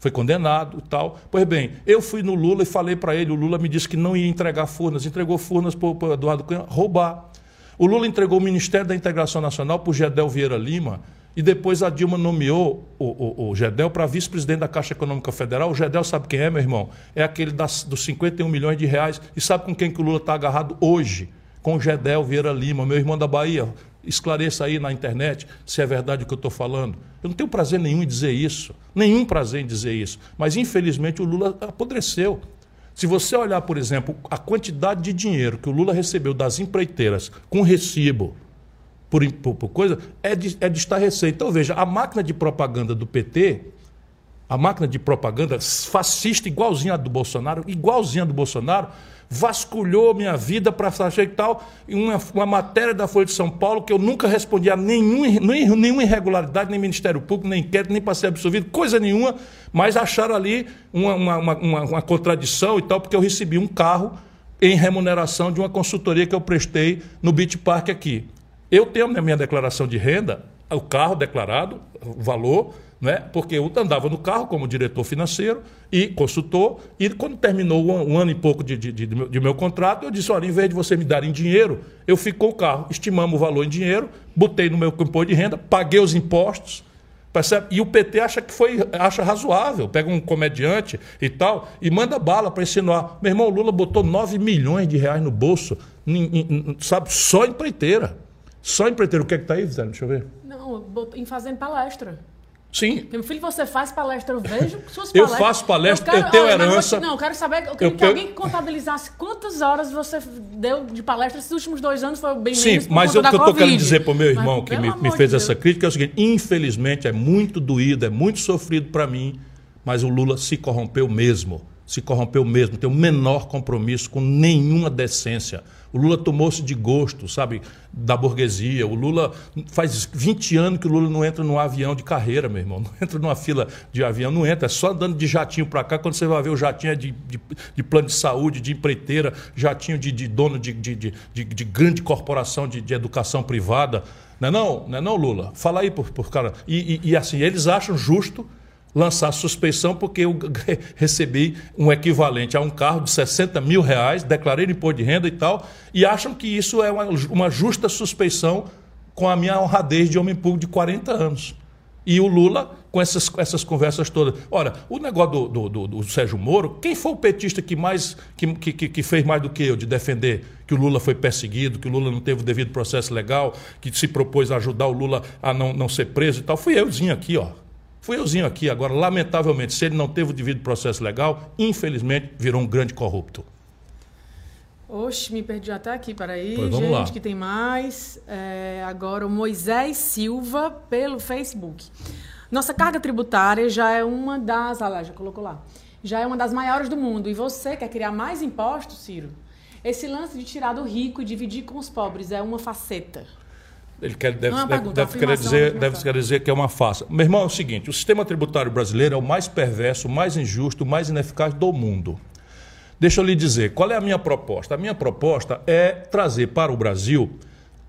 [SPEAKER 1] Foi condenado e tal. Pois bem, eu fui no Lula e falei para ele, o Lula me disse que não ia entregar Furnas, entregou Furnas para o Eduardo Cunha roubar. O Lula entregou o Ministério da Integração Nacional para o Gedel Vieira Lima, e depois a Dilma nomeou o, o, o Gedel para vice-presidente da Caixa Econômica Federal. O Gedel sabe quem é, meu irmão? É aquele das, dos 51 milhões de reais. E sabe com quem que o Lula está agarrado hoje? Com o Gedel Vieira Lima, meu irmão da Bahia. Esclareça aí na internet se é verdade o que eu estou falando. Eu não tenho prazer nenhum em dizer isso. Nenhum prazer em dizer isso. Mas, infelizmente, o Lula apodreceu. Se você olhar, por exemplo, a quantidade de dinheiro que o Lula recebeu das empreiteiras com recibo, por, por, por coisa, é de, é de. Então, veja, a máquina de propaganda do PT, a máquina de propaganda fascista, igualzinha a do Bolsonaro, igualzinha a do Bolsonaro, vasculhou minha vida para fazer tal, uma, uma matéria da Folha de São Paulo que eu nunca respondi a nenhum, nenhuma irregularidade, nem Ministério Público, nem inquérito, nem para ser absolvido, coisa nenhuma, mas acharam ali uma, uma, uma, uma contradição e tal, porque eu recebi um carro em remuneração de uma consultoria que eu prestei no Beach Park aqui. Eu tenho na minha declaração de renda o carro declarado, o valor, né? porque eu andava no carro como diretor financeiro e consultor, e quando terminou um, ano e pouco de, de, de, de, meu contrato, eu disse, olha, em vez de você me dar em dinheiro, eu fico com o carro, estimamos o valor em dinheiro, botei no meu imposto de renda, paguei os impostos, percebe? E o PT acha que foi, acha razoável, pega um comediante e tal, e manda bala para insinuar. Meu irmão, Lula botou 9 milhões de reais no bolso, sabe, só empreiteira. Só empreiteiro, o que é que está aí, Zé? Deixa eu ver.
[SPEAKER 2] Não, em fazendo palestra.
[SPEAKER 1] Sim.
[SPEAKER 2] Meu filho, você faz palestra, eu vejo suas palestras.
[SPEAKER 1] Eu faço palestra, eu, quero, eu tenho herança.
[SPEAKER 2] não, eu quero saber, eu queria eu que alguém contabilizasse quantas horas você deu de palestra esses últimos dois anos, foi bem
[SPEAKER 1] Sim, mas o que eu estou querendo dizer para o meu irmão mas, que me, me fez de essa crítica é o seguinte, infelizmente é muito doído, é muito sofrido para mim, mas o Lula se corrompeu mesmo, se corrompeu mesmo, tem o menor compromisso com nenhuma decência. O Lula tomou-se de gosto, sabe, da burguesia. O Lula faz 20 anos que o Lula não entra num avião de carreira, meu irmão. Não entra numa fila de avião, não entra. É só andando de jatinho para cá. Quando você vai ver o jatinho é de, de, de plano de saúde, de empreiteira, jatinho de, de dono de, de, de, de, grande corporação de, de educação privada. Não é não, não, é não Lula? Fala aí por, por cara. E, e, e assim, eles acham justo lançar suspeição porque eu recebi um equivalente a um carro de 60 mil reais, declarei imposto de renda e tal, e acham que isso é uma, uma justa suspeição com a minha honradez de homem público de 40 anos. E o Lula com essas, essas conversas todas. Ora, o negócio do, do, do, do Sérgio Moro, quem foi o petista que mais que, que, que fez mais do que eu de defender que o Lula foi perseguido, que o Lula não teve o devido processo legal, que se propôs a ajudar o Lula a não, não ser preso e tal? Fui euzinho aqui, ó. Fui euzinho aqui. Agora, lamentavelmente, se ele não teve o devido processo legal, infelizmente virou um grande corrupto.
[SPEAKER 2] Oxe, me perdi até aqui, peraí, pois gente, lá. que tem mais. É, agora o Moisés Silva pelo Facebook. Nossa carga tributária já é uma das. Ah lá, já colocou lá. Já é uma das maiores do mundo. E você quer criar mais impostos, Ciro? Esse lance de tirar do rico e dividir com os pobres é uma faceta.
[SPEAKER 1] Ele quer, deve, deve, pergunta, deve querer dizer, deve querer dizer que é uma farsa. Meu irmão, é o seguinte: o sistema tributário brasileiro é o mais perverso, o mais injusto, o mais ineficaz do mundo. Deixa eu lhe dizer, qual é a minha proposta? A minha proposta é trazer para o Brasil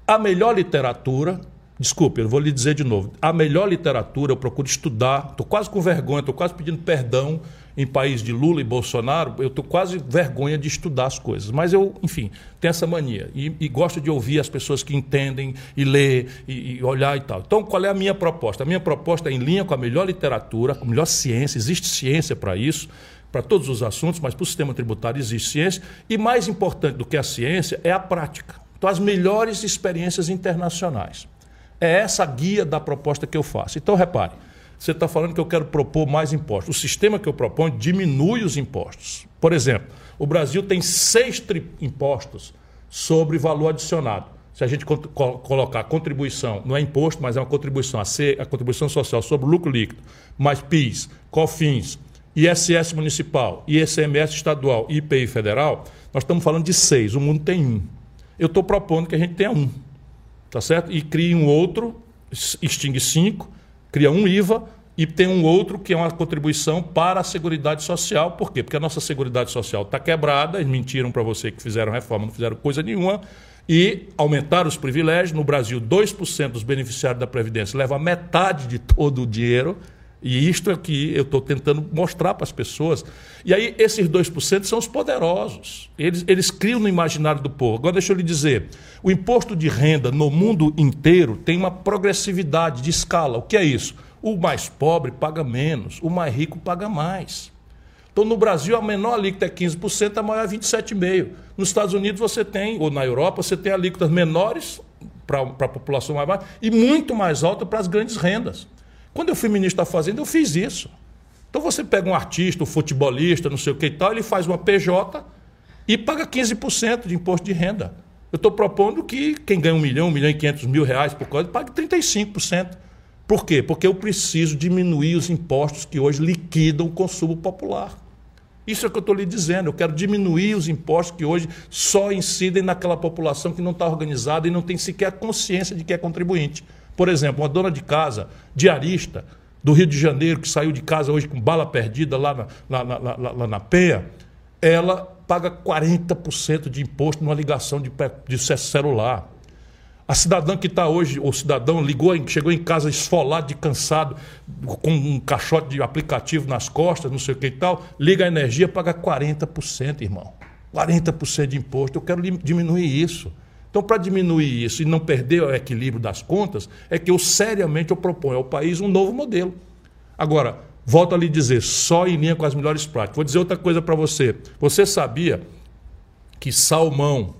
[SPEAKER 1] a melhor literatura. Desculpe, eu vou lhe dizer de novo. A melhor literatura, eu procuro estudar, estou quase com vergonha, estou quase pedindo perdão em país de Lula e Bolsonaro, eu estou quase vergonha de estudar as coisas. Mas eu, enfim, tenho essa mania. E, e gosto de ouvir as pessoas que entendem e ler e, e, olhar e tal. Então, qual é a minha proposta? A minha proposta é em linha com a melhor literatura, com a melhor ciência, existe ciência para isso, para todos os assuntos, mas para o sistema tributário existe ciência. E mais importante do que a ciência é a prática. Então, as melhores experiências internacionais. É essa a guia da proposta que eu faço. Então, repare, você está falando que eu quero propor mais impostos. O sistema que eu proponho diminui os impostos. Por exemplo, o Brasil tem seis impostos sobre valor adicionado. Se a gente co colocar contribuição, não é imposto, mas é uma contribuição, a, ser, a contribuição social sobre lucro líquido, mais PIS, COFINS, ISS municipal, ICMS estadual e IPI federal, nós estamos falando de seis, o mundo tem um. Eu estou propondo que a gente tenha um, tá certo? E crie um outro, extingue cinco, cria um IVA e tem um outro que é uma contribuição para a Seguridade Social. Por quê? Porque a nossa Seguridade Social está quebrada, eles mentiram para você que fizeram reforma, não fizeram coisa nenhuma, e aumentaram os privilégios. No Brasil, 2% dos beneficiários da Previdência levam metade de todo o dinheiro e isto é que eu estou tentando mostrar para as pessoas. E aí, esses 2% são os poderosos. Eles, eles criam no imaginário do povo. Agora, deixa eu lhe dizer: o imposto de renda no mundo inteiro tem uma progressividade de escala. O que é isso? O mais pobre paga menos, o mais rico paga mais. Então, no Brasil, a menor alíquota é 15%, a maior é 27,5%. Nos Estados Unidos, você tem, ou na Europa, você tem alíquotas menores para a população mais baixa e muito mais alta para as grandes rendas. Quando eu fui ministro da Fazenda, eu fiz isso. Então você pega um artista, um futebolista, não sei o que e tal, ele faz uma PJ e paga 15% de imposto de renda. Eu estou propondo que quem ganha um milhão, um milhão e quinhentos mil reais por coisa, pague 35%. Por quê? Porque eu preciso diminuir os impostos que hoje liquidam o consumo popular. Isso é o que eu estou lhe dizendo. Eu quero diminuir os impostos que hoje só incidem naquela população que não está organizada e não tem sequer consciência de que é contribuinte. Por exemplo, uma dona de casa, diarista, do Rio de Janeiro, que saiu de casa hoje com bala perdida lá na, lá, lá, lá, lá na Penha, ela paga 40% de imposto numa ligação de, de celular. A cidadã que está hoje, o cidadão ligou, chegou em casa esfolado, de cansado, com um caixote de aplicativo nas costas, não sei o que e tal, liga a energia, paga 40%, irmão. 40% de imposto. Eu quero diminuir isso. Então, para diminuir isso e não perder o equilíbrio das contas, é que eu seriamente eu proponho ao país um novo modelo. Agora, volto a lhe dizer, só em linha com as melhores práticas. Vou dizer outra coisa para você. Você sabia que salmão,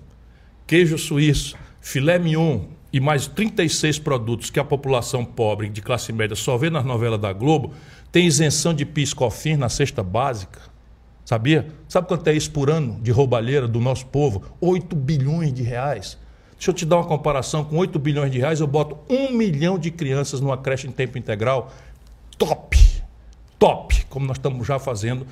[SPEAKER 1] queijo suíço, filé mignon e mais 36 produtos que a população pobre de classe média só vê nas novelas da Globo, tem isenção de PIS COFINS na cesta básica? Sabia? Sabe quanto é isso por ano de roubalheira do nosso povo? 8 bilhões de reais. Deixa eu te dar uma comparação. Com 8 bilhões de reais, eu boto um milhão de crianças numa creche em tempo integral. Top! Top! Como nós estamos já fazendo,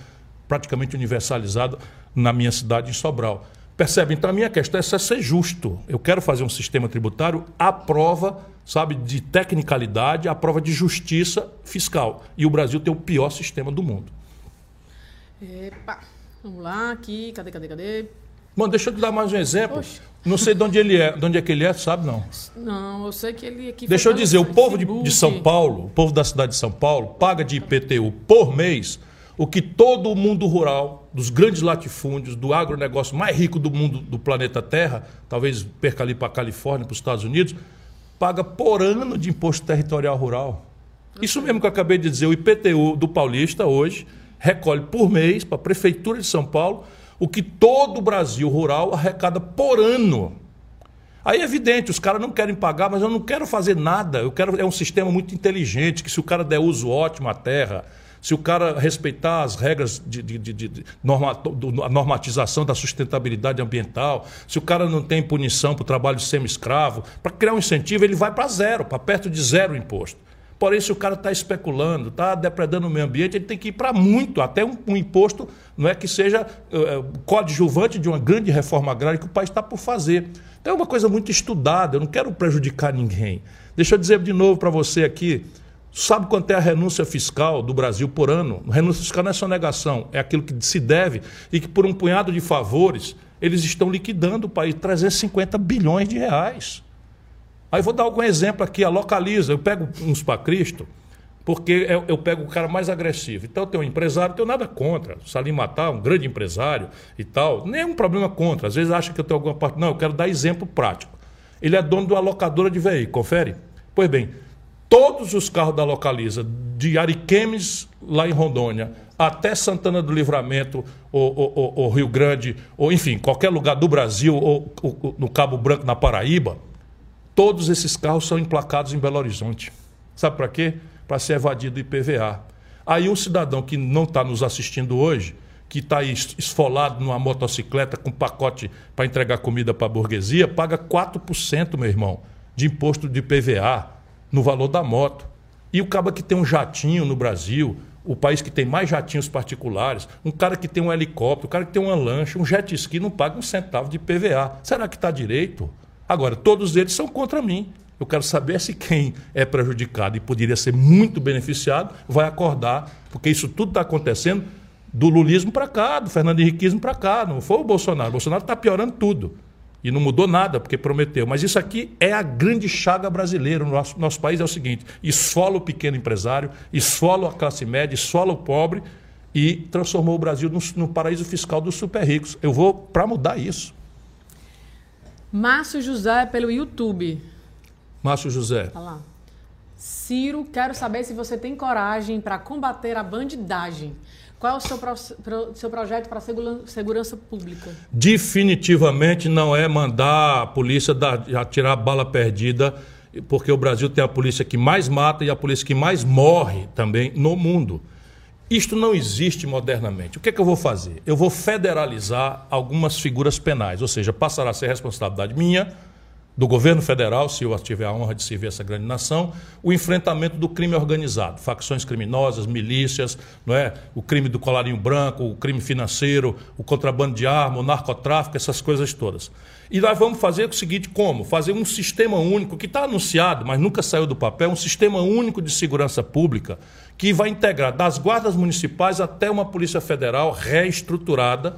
[SPEAKER 1] praticamente universalizado na minha cidade, em Sobral. Percebe? Então a minha questão é ser justo. Eu quero fazer um sistema tributário à prova, sabe, de tecnicalidade, à prova de justiça fiscal. E o Brasil tem o pior sistema do mundo.
[SPEAKER 2] Epa, vamos lá, aqui, cadê, cadê, cadê?
[SPEAKER 1] Mano, deixa eu te dar mais um exemplo. Oxe. Não sei de onde ele é, de onde é que ele é, sabe não?
[SPEAKER 2] Não, eu sei que ele aqui.
[SPEAKER 1] Deixa eu dizer, o povo de, de, São Paulo, o povo da cidade de São Paulo, paga de IPTU por mês o que todo o mundo rural, dos grandes latifúndios, do agronegócio mais rico do mundo, do planeta Terra, talvez perca ali para a Califórnia, para os Estados Unidos, paga por ano de imposto territorial rural. Isso mesmo que eu acabei de dizer, o IPTU do paulista hoje recolhe por mês para a Prefeitura de São Paulo o que todo o Brasil rural arrecada por ano. Aí é evidente, os caras não querem pagar, mas eu não quero fazer nada. Eu quero é um sistema muito inteligente, que se o cara der uso ótimo à terra, se o cara respeitar as regras de, de, de, de norma, do, a normatização da sustentabilidade ambiental, se o cara não tem punição para o trabalho semi-escravo, para criar um incentivo, ele vai para zero, para perto de zero imposto. Porém, se o cara está especulando, está depredando o meio ambiente, ele tem que ir para muito, até um, um, imposto não é que seja uh, coadjuvante de uma grande reforma agrária que o país está por fazer. Então é uma coisa muito estudada, eu não quero prejudicar ninguém. Deixa eu dizer de novo para você aqui, sabe quanto é a renúncia fiscal do Brasil por ano? Renúncia fiscal não é só negação, é aquilo que se deve e que por um punhado de favores eles estão liquidando o país 350 bilhões de reais. Aí vou dar algum exemplo aqui, a localiza. Eu pego uns para Cristo, porque eu, eu, pego o cara mais agressivo. Então eu tenho um empresário, não tenho nada contra. Salim Matar, um grande empresário e tal. Nenhum problema contra. Às vezes acha que eu tenho alguma parte. Não, eu quero dar exemplo prático. Ele é dono de uma locadora de veículos, confere? Pois bem, Todos os carros da Localiza, de Ariquemes, lá em Rondônia, até Santana do Livramento, ou, ou, ou, Rio Grande, ou enfim, qualquer lugar do Brasil, ou, ou no Cabo Branco, na Paraíba, todos esses carros são emplacados em Belo Horizonte. Sabe para quê? Para ser evadido IPVA. Aí um cidadão que não está nos assistindo hoje, que está esfolado numa motocicleta com pacote para entregar comida para a burguesia, paga 4%, meu irmão, de imposto de IPVA no valor da moto. E o cara que tem um jatinho no Brasil, o país que tem mais jatinhos particulares, um cara que tem um helicóptero, um cara que tem uma lancha, um jet ski não paga um centavo de PVA. Será que está direito? Agora, todos eles são contra mim. Eu quero saber se quem é prejudicado e poderia ser muito beneficiado vai acordar, porque isso tudo está acontecendo do lulismo para cá, do Fernando Henriquismo para cá. Não foi o Bolsonaro. O Bolsonaro está piorando tudo. E não mudou nada, porque prometeu. Mas isso aqui é a grande chaga brasileira. Nosso, nosso país é o seguinte: esfola o pequeno empresário, esfola a classe média, esfola o pobre e transformou o Brasil no, no paraíso fiscal dos super ricos. Eu vou para mudar isso.
[SPEAKER 2] Márcio José pelo YouTube.
[SPEAKER 1] Márcio José.
[SPEAKER 2] Olha lá. Ciro, quero saber se você tem coragem para combater a bandidagem. Qual é o seu, pro, pro, seu projeto para a segurança pública?
[SPEAKER 1] Definitivamente não é mandar a polícia dar, atirar bala perdida, porque o Brasil tem a polícia que mais mata e a polícia que mais morre também no mundo. Isto não existe modernamente. O que é que eu vou fazer? Eu vou federalizar algumas figuras penais, ou seja, passará a ser responsabilidade minha do governo federal, se eu tiver a honra de servir essa grande nação, o enfrentamento do crime organizado, facções criminosas, milícias, não é? o crime do colarinho branco, o crime financeiro, o contrabando de arma, o narcotráfico, essas coisas todas. E nós vamos fazer o seguinte: como? Fazer um sistema único, que está anunciado, mas nunca saiu do papel, um sistema único de segurança pública que vai integrar das guardas municipais até uma Polícia Federal reestruturada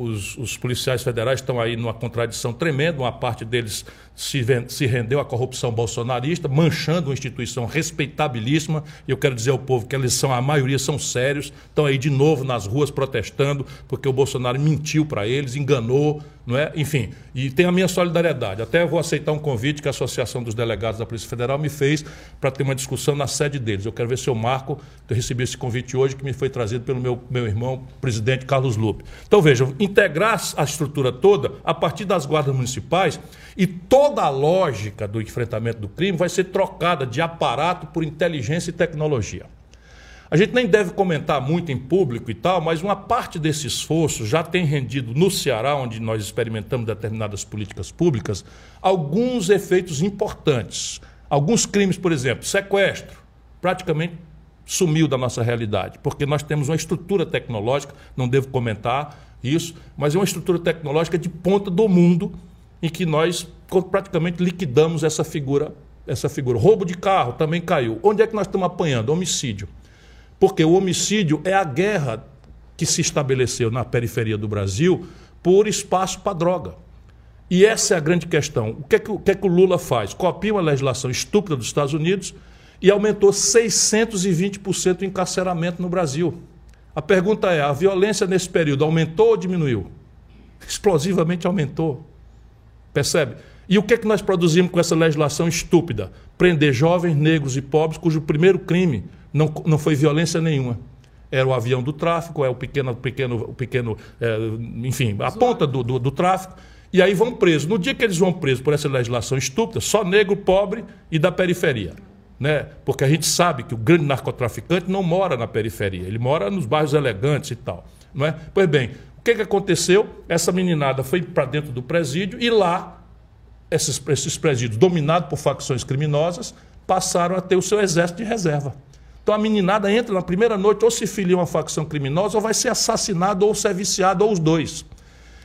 [SPEAKER 1] os, os, policiais federais estão aí numa contradição tremenda, uma parte deles se, rendeu à corrupção bolsonarista, manchando uma instituição respeitabilíssima, e eu quero dizer ao povo que eles são, a maioria são sérios, estão aí de novo nas ruas protestando, porque o Bolsonaro mentiu para eles, enganou, não é? Enfim, e tem a minha solidariedade. Até vou aceitar um convite que a Associação dos Delegados da Polícia Federal me fez para ter uma discussão na sede deles. Eu quero ver se eu marco, eu recebi esse convite hoje que me foi trazido pelo meu, meu irmão, presidente Carlos Lupe. Então vejam, integrar a estrutura toda a partir das guardas municipais e toda a lógica do enfrentamento do crime vai ser trocada de aparato por inteligência e tecnologia. A gente nem deve comentar muito em público e tal, mas uma parte desse esforço já tem rendido no Ceará, onde nós experimentamos determinadas políticas públicas, alguns efeitos importantes. Alguns crimes, por exemplo, sequestro, praticamente sumiu da nossa realidade, porque nós temos uma estrutura tecnológica, não devo comentar isso, mas é uma estrutura tecnológica de ponta do mundo em que nós praticamente liquidamos essa figura, essa figura. Roubo de carro também caiu. Onde é que nós estamos apanhando? Homicídio. Porque o homicídio é a guerra que se estabeleceu na periferia do Brasil por espaço para droga. E essa é a grande questão. O que é que, o que, é que o Lula faz? Copia uma legislação estúpida dos Estados Unidos e aumentou 620% o encarceramento no Brasil. A pergunta é: a violência nesse período aumentou ou diminuiu? Explosivamente aumentou. Percebe? E o que é que nós produzimos com essa legislação estúpida? Prender jovens, negros e pobres, cujo primeiro crime não, não foi violência nenhuma. Era o avião do tráfico, é o pequeno, pequeno, o pequeno é, enfim, a ponta do, do, do tráfico. E aí vão presos. No dia que eles vão presos por essa legislação estúpida, só negro, pobre e da periferia. Né? Porque a gente sabe que o grande narcotraficante não mora na periferia, ele mora nos bairros elegantes e tal. Não é? Pois bem, o que, que aconteceu? Essa meninada foi para dentro do presídio e lá, esses, esses presídios dominados por facções criminosas, passaram a ter o seu exército de reserva. Então a meninada entra na primeira noite, ou se filia uma facção criminosa, ou vai ser assassinado, ou ser viciado, ou os dois.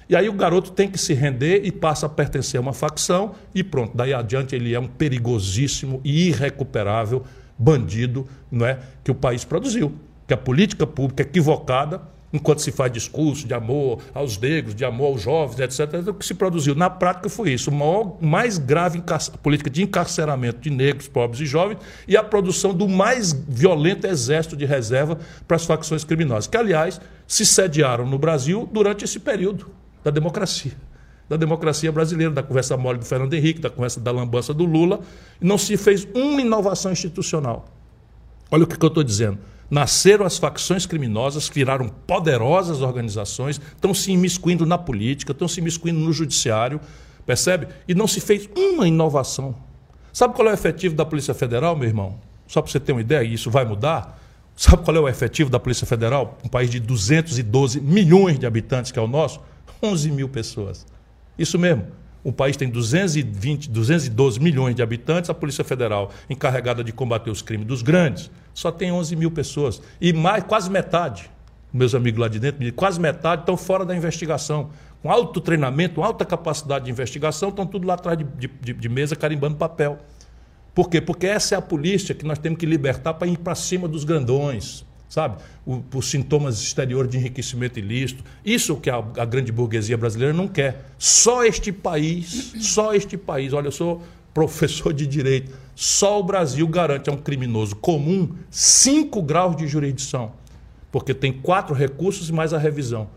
[SPEAKER 1] E aí o garoto tem que se render e passa a pertencer a uma facção, e pronto, daí adiante ele é um perigosíssimo e irrecuperável bandido não é, que o país produziu. Que a política pública equivocada enquanto se faz discurso de amor aos negros, de amor aos jovens, etc., o que se produziu na prática foi isso: maior, mais grave política de encarceramento de negros, pobres e jovens e a produção do mais violento exército de reserva para as facções criminosas, que, aliás, se sediaram no Brasil durante esse período da democracia. da democracia brasileira, da conversa mole do Fernando Henrique, da conversa da lambança do Lula. Não se fez uma inovação institucional. Olha o que eu estou dizendo. Nasceram as facções criminosas, viraram poderosas organizações, estão se imiscuindo na política, estão se imiscuindo no judiciário, percebe? E não se fez uma inovação. Sabe qual é o efetivo da Polícia Federal, meu irmão? Só para você ter uma ideia, e isso vai mudar. Sabe qual é o efetivo da Polícia Federal? Um país de 212 milhões de habitantes, que é o nosso, 11 mil pessoas. Isso mesmo. O país tem 220, 212 milhões de habitantes, a Polícia Federal, encarregada de combater os crimes dos grandes, só tem 11 mil pessoas. E mais, quase metade, meus amigos lá de dentro, quase metade estão fora da investigação. Com alto treinamento, alta capacidade de investigação, estão tudo lá atrás de, de, de mesa carimbando papel. Por quê? Porque essa é a polícia que nós temos que libertar para ir para cima dos grandões sabe? O, os sintomas exteriores de enriquecimento ilícito. Isso que a, a, grande burguesia brasileira não quer. Só este país, só este país, olha, eu sou professor de direito, só o Brasil garante a um criminoso comum cinco graus de jurisdição, porque tem quatro recursos e mais a revisão.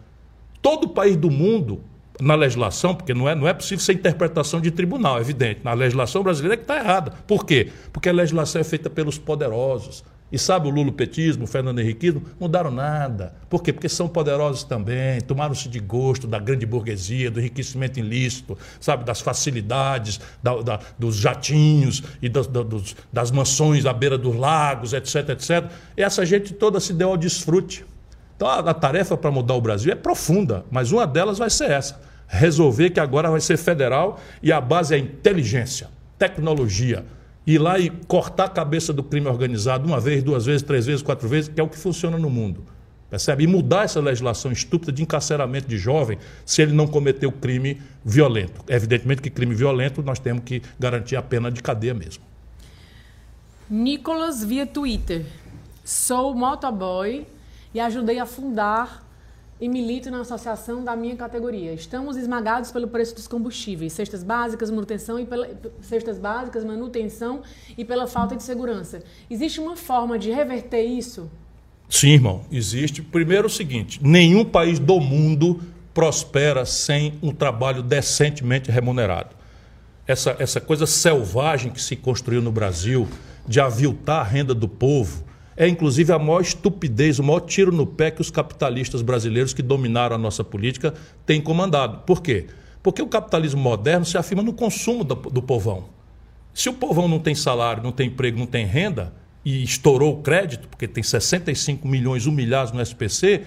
[SPEAKER 1] Todo país do mundo na legislação, porque não é, não é possível ser interpretação de tribunal, é evidente. Na legislação brasileira é que está errada. Por quê? Porque a legislação é feita pelos poderosos. E sabe o lulopetismo, o Fernando Henriquismo? Mudaram nada. Por quê? Porque são poderosos também, tomaram-se de gosto da grande burguesia, do enriquecimento ilícito, sabe, das facilidades, da, da, dos jatinhos e das, dos, das mansões à beira dos lagos, etc, etc. E essa gente toda se deu ao desfrute. Então a, a tarefa para mudar o Brasil é profunda, mas uma delas vai ser essa: resolver que agora vai ser federal e a base é inteligência, tecnologia ir lá e cortar a cabeça do crime organizado uma vez, duas vezes, três vezes, quatro vezes, que é o que funciona no mundo. Percebe? E mudar essa legislação estúpida de encarceramento de jovem se ele não cometeu crime violento. Evidentemente que crime violento nós temos que garantir a pena de cadeia mesmo.
[SPEAKER 2] Nicolas via Twitter. Sou motoboy e ajudei a fundar e milito na associação da minha categoria. Estamos esmagados pelo preço dos combustíveis, cestas básicas, manutenção e pela, cestas básicas, manutenção e pela falta de segurança. Existe uma forma de reverter isso?
[SPEAKER 1] Sim, irmão, existe. Primeiro o seguinte, nenhum país do mundo prospera sem um trabalho decentemente remunerado. Essa, essa coisa selvagem que se construiu no Brasil de aviltar a renda do povo, é inclusive a maior estupidez, o maior tiro no pé que os capitalistas brasileiros que dominaram a nossa política têm comandado. Por quê? Porque o capitalismo moderno se afirma no consumo do, do povão. Se o povão não tem salário, não tem emprego, não tem renda, e estourou o crédito, porque tem 65 milhões humilhados no SPC,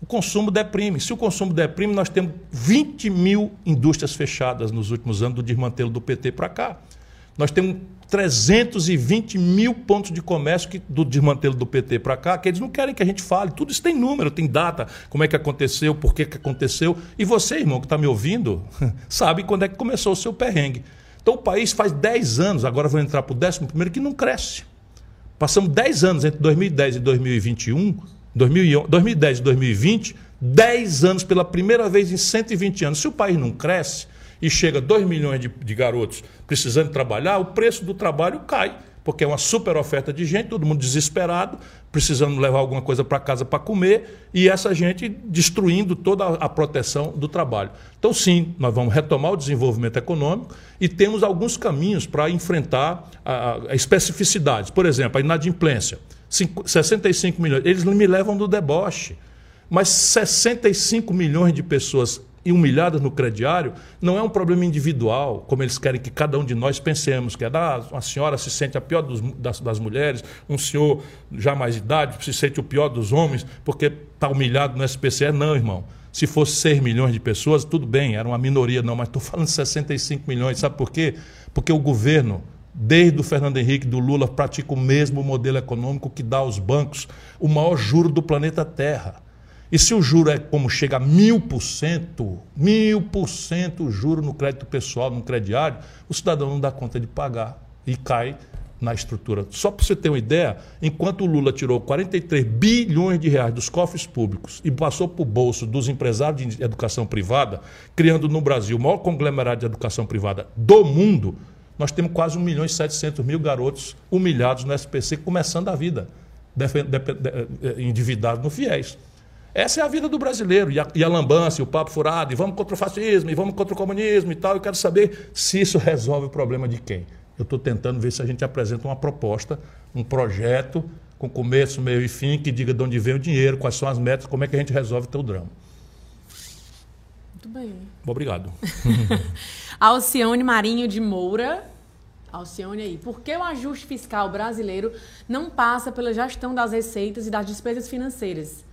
[SPEAKER 1] o consumo deprime. Se o consumo deprime, nós temos 20 mil indústrias fechadas nos últimos anos do desmantelo do PT para cá. Nós temos 320 mil pontos de comércio que, do desmantelo do PT para cá, que eles não querem que a gente fale. Tudo isso tem número, tem data, como é que aconteceu, por que, que aconteceu. E você, irmão, que está me ouvindo, sabe quando é que começou o seu perrengue. Então o país faz 10 anos, agora vou entrar para o 11 primeiro, que não cresce. Passamos 10 anos entre 2010 e 2021, 2010 e 2020, 10 anos pela primeira vez em 120 anos. Se o país não cresce, e chega 2 milhões de, de garotos precisando trabalhar, o preço do trabalho cai porque é uma super oferta de gente, todo mundo desesperado, precisando levar alguma coisa para casa para comer, e essa gente destruindo toda a proteção do trabalho. Então, sim, nós vamos retomar o desenvolvimento econômico e temos alguns caminhos para enfrentar a, a especificidades. Por exemplo, a inadimplência. 65 milhões. Eles me levam do deboche. Mas 65 milhões de pessoas e humilhadas no crediário, não é um problema individual, como eles querem que cada um de nós pensemos, que é da, uma senhora se sente a pior dos, das, das, mulheres, um senhor já mais idade se sente o pior dos homens porque está humilhado no SPCE. Não, irmão. Se fosse 6 milhões de pessoas, tudo bem, era uma minoria, não, mas estou falando de 65 milhões. Sabe por quê? Porque o governo, desde o Fernando Henrique do Lula, pratica o mesmo modelo econômico que dá aos bancos o maior juro do planeta Terra. E se o juro é como chega a mil por cento, mil por cento o juro no crédito pessoal, no crediário, o cidadão não dá conta de pagar e cai na estrutura. Só para você ter uma ideia, enquanto o Lula tirou 43 bilhões de reais dos cofres públicos e passou para o bolso dos empresários de educação privada, criando no Brasil o maior conglomerado de educação privada do mundo, nós temos quase 1 milhão e 700 mil garotos humilhados no SPC, começando a vida, endividados no FIES. Essa é a vida do brasileiro. E a, e a lambança, e o papo furado, e vamos contra o fascismo, e vamos contra o comunismo e tal. Eu quero saber se isso resolve o problema de quem. Eu estou tentando ver se a gente apresenta uma proposta, um projeto com começo, meio e fim, que diga de onde vem o dinheiro, quais são as metas, como é que a gente resolve o teu drama.
[SPEAKER 2] Muito bem.
[SPEAKER 1] Obrigado.
[SPEAKER 2] Alcione Marinho de Moura. Alcione aí. Por que o ajuste fiscal brasileiro não passa pela gestão das receitas e das despesas financeiras?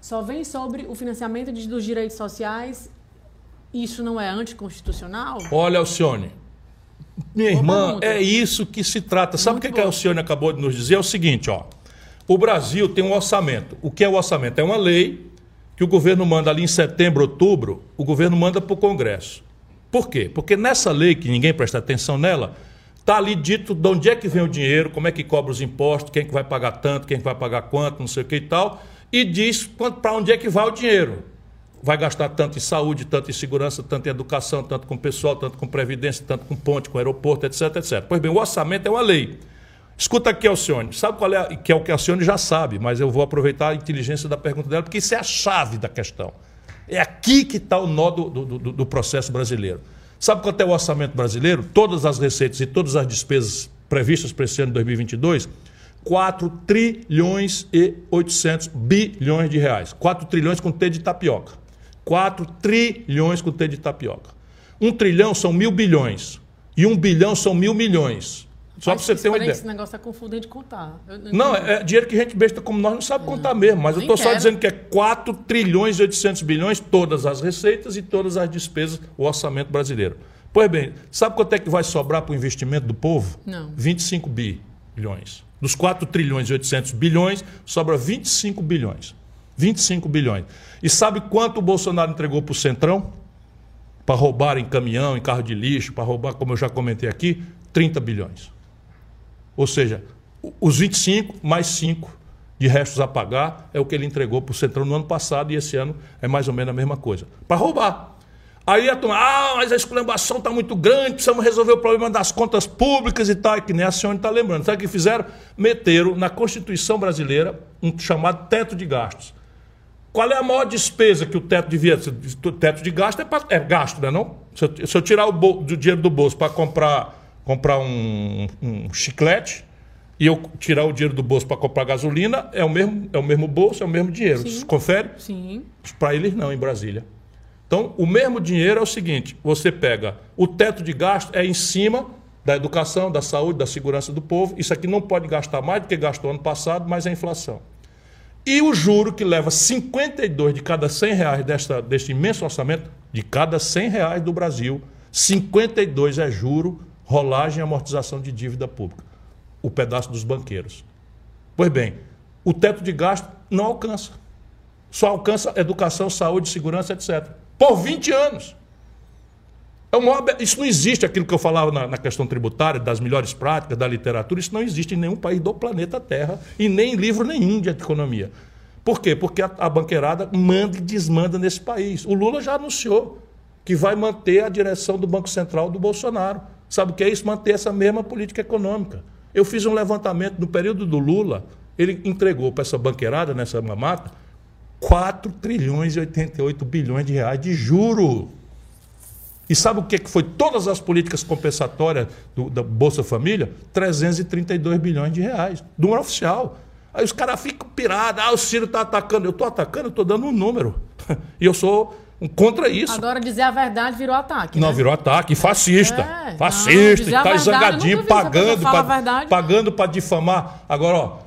[SPEAKER 2] Só vem sobre o financiamento dos direitos sociais. Isso não é anticonstitucional?
[SPEAKER 1] Olha, Alcione, minha
[SPEAKER 2] Boa
[SPEAKER 1] irmã,
[SPEAKER 2] pergunta.
[SPEAKER 1] é isso que se trata. Sabe o que, que a. Alcione acabou de nos dizer? É o seguinte, ó. O Brasil tem um orçamento. O que é o orçamento? É uma lei que o governo manda ali em setembro, outubro, o governo manda para o Congresso. Por quê? Porque nessa lei, que ninguém presta atenção nela, está ali dito de onde é que vem o dinheiro, como é que cobra os impostos, quem que vai pagar tanto, quem que vai pagar quanto, não sei o que e tal, e diz para onde é que vai o dinheiro. Vai gastar tanto em saúde, tanto em segurança, tanto em educação, tanto com pessoal, tanto com previdência, tanto com ponte, com aeroporto, etc, etc. Pois bem, o orçamento é uma lei. Escuta aqui, Alcione. Sabe qual é? Que é o que a Alcione já sabe, mas eu vou aproveitar a inteligência da pergunta dela, porque isso é a chave da questão. É aqui que está o nó do, do, do- do processo brasileiro. Sabe quanto é o orçamento brasileiro? Todas as receitas e todas as despesas previstas para esse ano de 2022? 4 trilhões e 800 bilhões de reais. 4 trilhões com T de tapioca. 4 trilhões com T de tapioca. Um trilhão são mil bilhões. E um bilhão são mil milhões. Só para você ter uma ideia.
[SPEAKER 2] Esse negócio tá confundindo de contar. Eu- eu-
[SPEAKER 1] Não, é é dinheiro que gente besta como nós não sabe contar mesmo. Mas eu estou só dizendo que é 4 trilhões e 800 bilhões, todas as receitas e todas as despesas, o orçamento brasileiro. Pois bem, sabe quanto é que vai sobrar para o investimento do povo?
[SPEAKER 2] Não.
[SPEAKER 1] 25 bilhões. Dos 4 trilhões e 800 bilhões, sobra 25 bilhões. 25 bilhões. E sabe quanto o Bolsonaro entregou para o Centrão? Para roubar em caminhão, em carro de lixo, para roubar, como eu já comentei aqui, 30 bilhões. Ou seja, os 25 mais 5 de restos a pagar é o que ele entregou para o Centrão no ano passado e esse ano é mais ou menos a mesma coisa. Para roubar. Aí a turma, ah, mas a esculhambação está muito grande, precisamos resolver o problema das contas públicas e tal, é que nem a senhora está lembrando. Sabe o que fizeram? Meteram na Constituição brasileira um chamado teto de gastos. Qual é a maior despesa que o teto devia ser? O teto de gasto é, pra- é gasto, não é não? Se eu, se eu tirar o bol- dinheiro do bolso para comprar, comprar um, um chiclete e eu tirar o dinheiro do bolso para comprar gasolina, é o, mesmo, é o mesmo bolso, é o mesmo dinheiro.
[SPEAKER 2] Sim.
[SPEAKER 1] Confere?
[SPEAKER 2] Sim.
[SPEAKER 1] Para eles não, em Brasília. Então, o mesmo dinheiro é o seguinte: você pega o teto de gasto é em cima da educação, da saúde, da segurança do povo. Isso aqui não pode gastar mais do que gastou ano passado, mas é inflação. E o juro que leva 52 de cada 100 reais desta, deste imenso orçamento, de cada 100 reais do Brasil, 52 é juro, rolagem e amortização de dívida pública. O pedaço dos banqueiros. Pois bem, o teto de gasto não alcança. Só alcança educação, saúde, segurança, etc. Por 20 anos. É maior... Isso não existe, aquilo que eu falava na, na questão tributária, das melhores práticas, da literatura, isso não existe em nenhum país do planeta Terra e nem em livro nenhum de economia. Por quê? Porque a, a banqueirada manda e desmanda nesse país. O Lula já anunciou que vai manter a direção do Banco Central do Bolsonaro. Sabe o que é isso? Manter essa mesma política econômica. Eu fiz um levantamento no período do Lula, ele entregou para essa banqueirada, nessa mamata, 4 trilhões e 88 bilhões de reais de juro. E sabe o que foi todas as políticas compensatórias do- da Bolsa Família? 332 bilhões de reais, do oficial. Aí os caras ficam pirados, ah, o Ciro está atacando. Eu estou atacando, eu estou dando um número. E eu sou contra isso.
[SPEAKER 2] Agora, dizer a verdade virou ataque.
[SPEAKER 1] Não,
[SPEAKER 2] né?
[SPEAKER 1] virou ataque, fascista.
[SPEAKER 2] É,
[SPEAKER 1] fascista, tá
[SPEAKER 2] verdade, eu
[SPEAKER 1] zangadinho, pagando pagando para difamar. Agora, ó,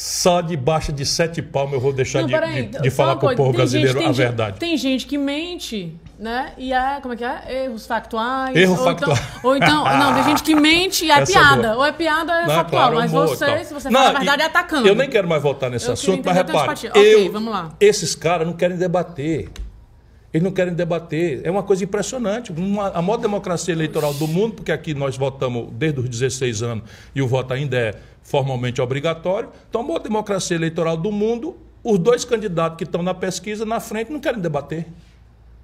[SPEAKER 1] só debaixo de sete palmas eu vou deixar
[SPEAKER 2] Não,
[SPEAKER 1] de, de, de falar para o povo
[SPEAKER 2] gente-
[SPEAKER 1] brasileiro
[SPEAKER 2] tem
[SPEAKER 1] a
[SPEAKER 2] gente-
[SPEAKER 1] verdade.
[SPEAKER 2] Tem gente que mente, né? E é, como é que é? Erros factuais.
[SPEAKER 1] Erro
[SPEAKER 2] ou
[SPEAKER 1] factual.
[SPEAKER 2] Então, ou então, não, tem gente que mente e é
[SPEAKER 1] Essa é
[SPEAKER 2] piada.
[SPEAKER 1] boa.
[SPEAKER 2] ou é piada ou é
[SPEAKER 1] Não,
[SPEAKER 2] factual.
[SPEAKER 1] claro,
[SPEAKER 2] mas
[SPEAKER 1] humor
[SPEAKER 2] você, se você
[SPEAKER 1] Não,
[SPEAKER 2] fala a verdade, é atacando.
[SPEAKER 1] Eu nem quero mais voltar nesse
[SPEAKER 2] Eu
[SPEAKER 1] assunto, mas repare,
[SPEAKER 2] simpatia. Ok,
[SPEAKER 1] eu-
[SPEAKER 2] vamos lá.
[SPEAKER 1] esses caras não querem debater. Eles não querem debater. É uma coisa impressionante. Uma- a maior democracia eleitoral do mundo, porque aqui nós votamos desde os 16 anos e o voto ainda é formalmente obrigatório. Então, a maior democracia eleitoral do mundo, os dois candidatos que estão na pesquisa na frente não querem debater.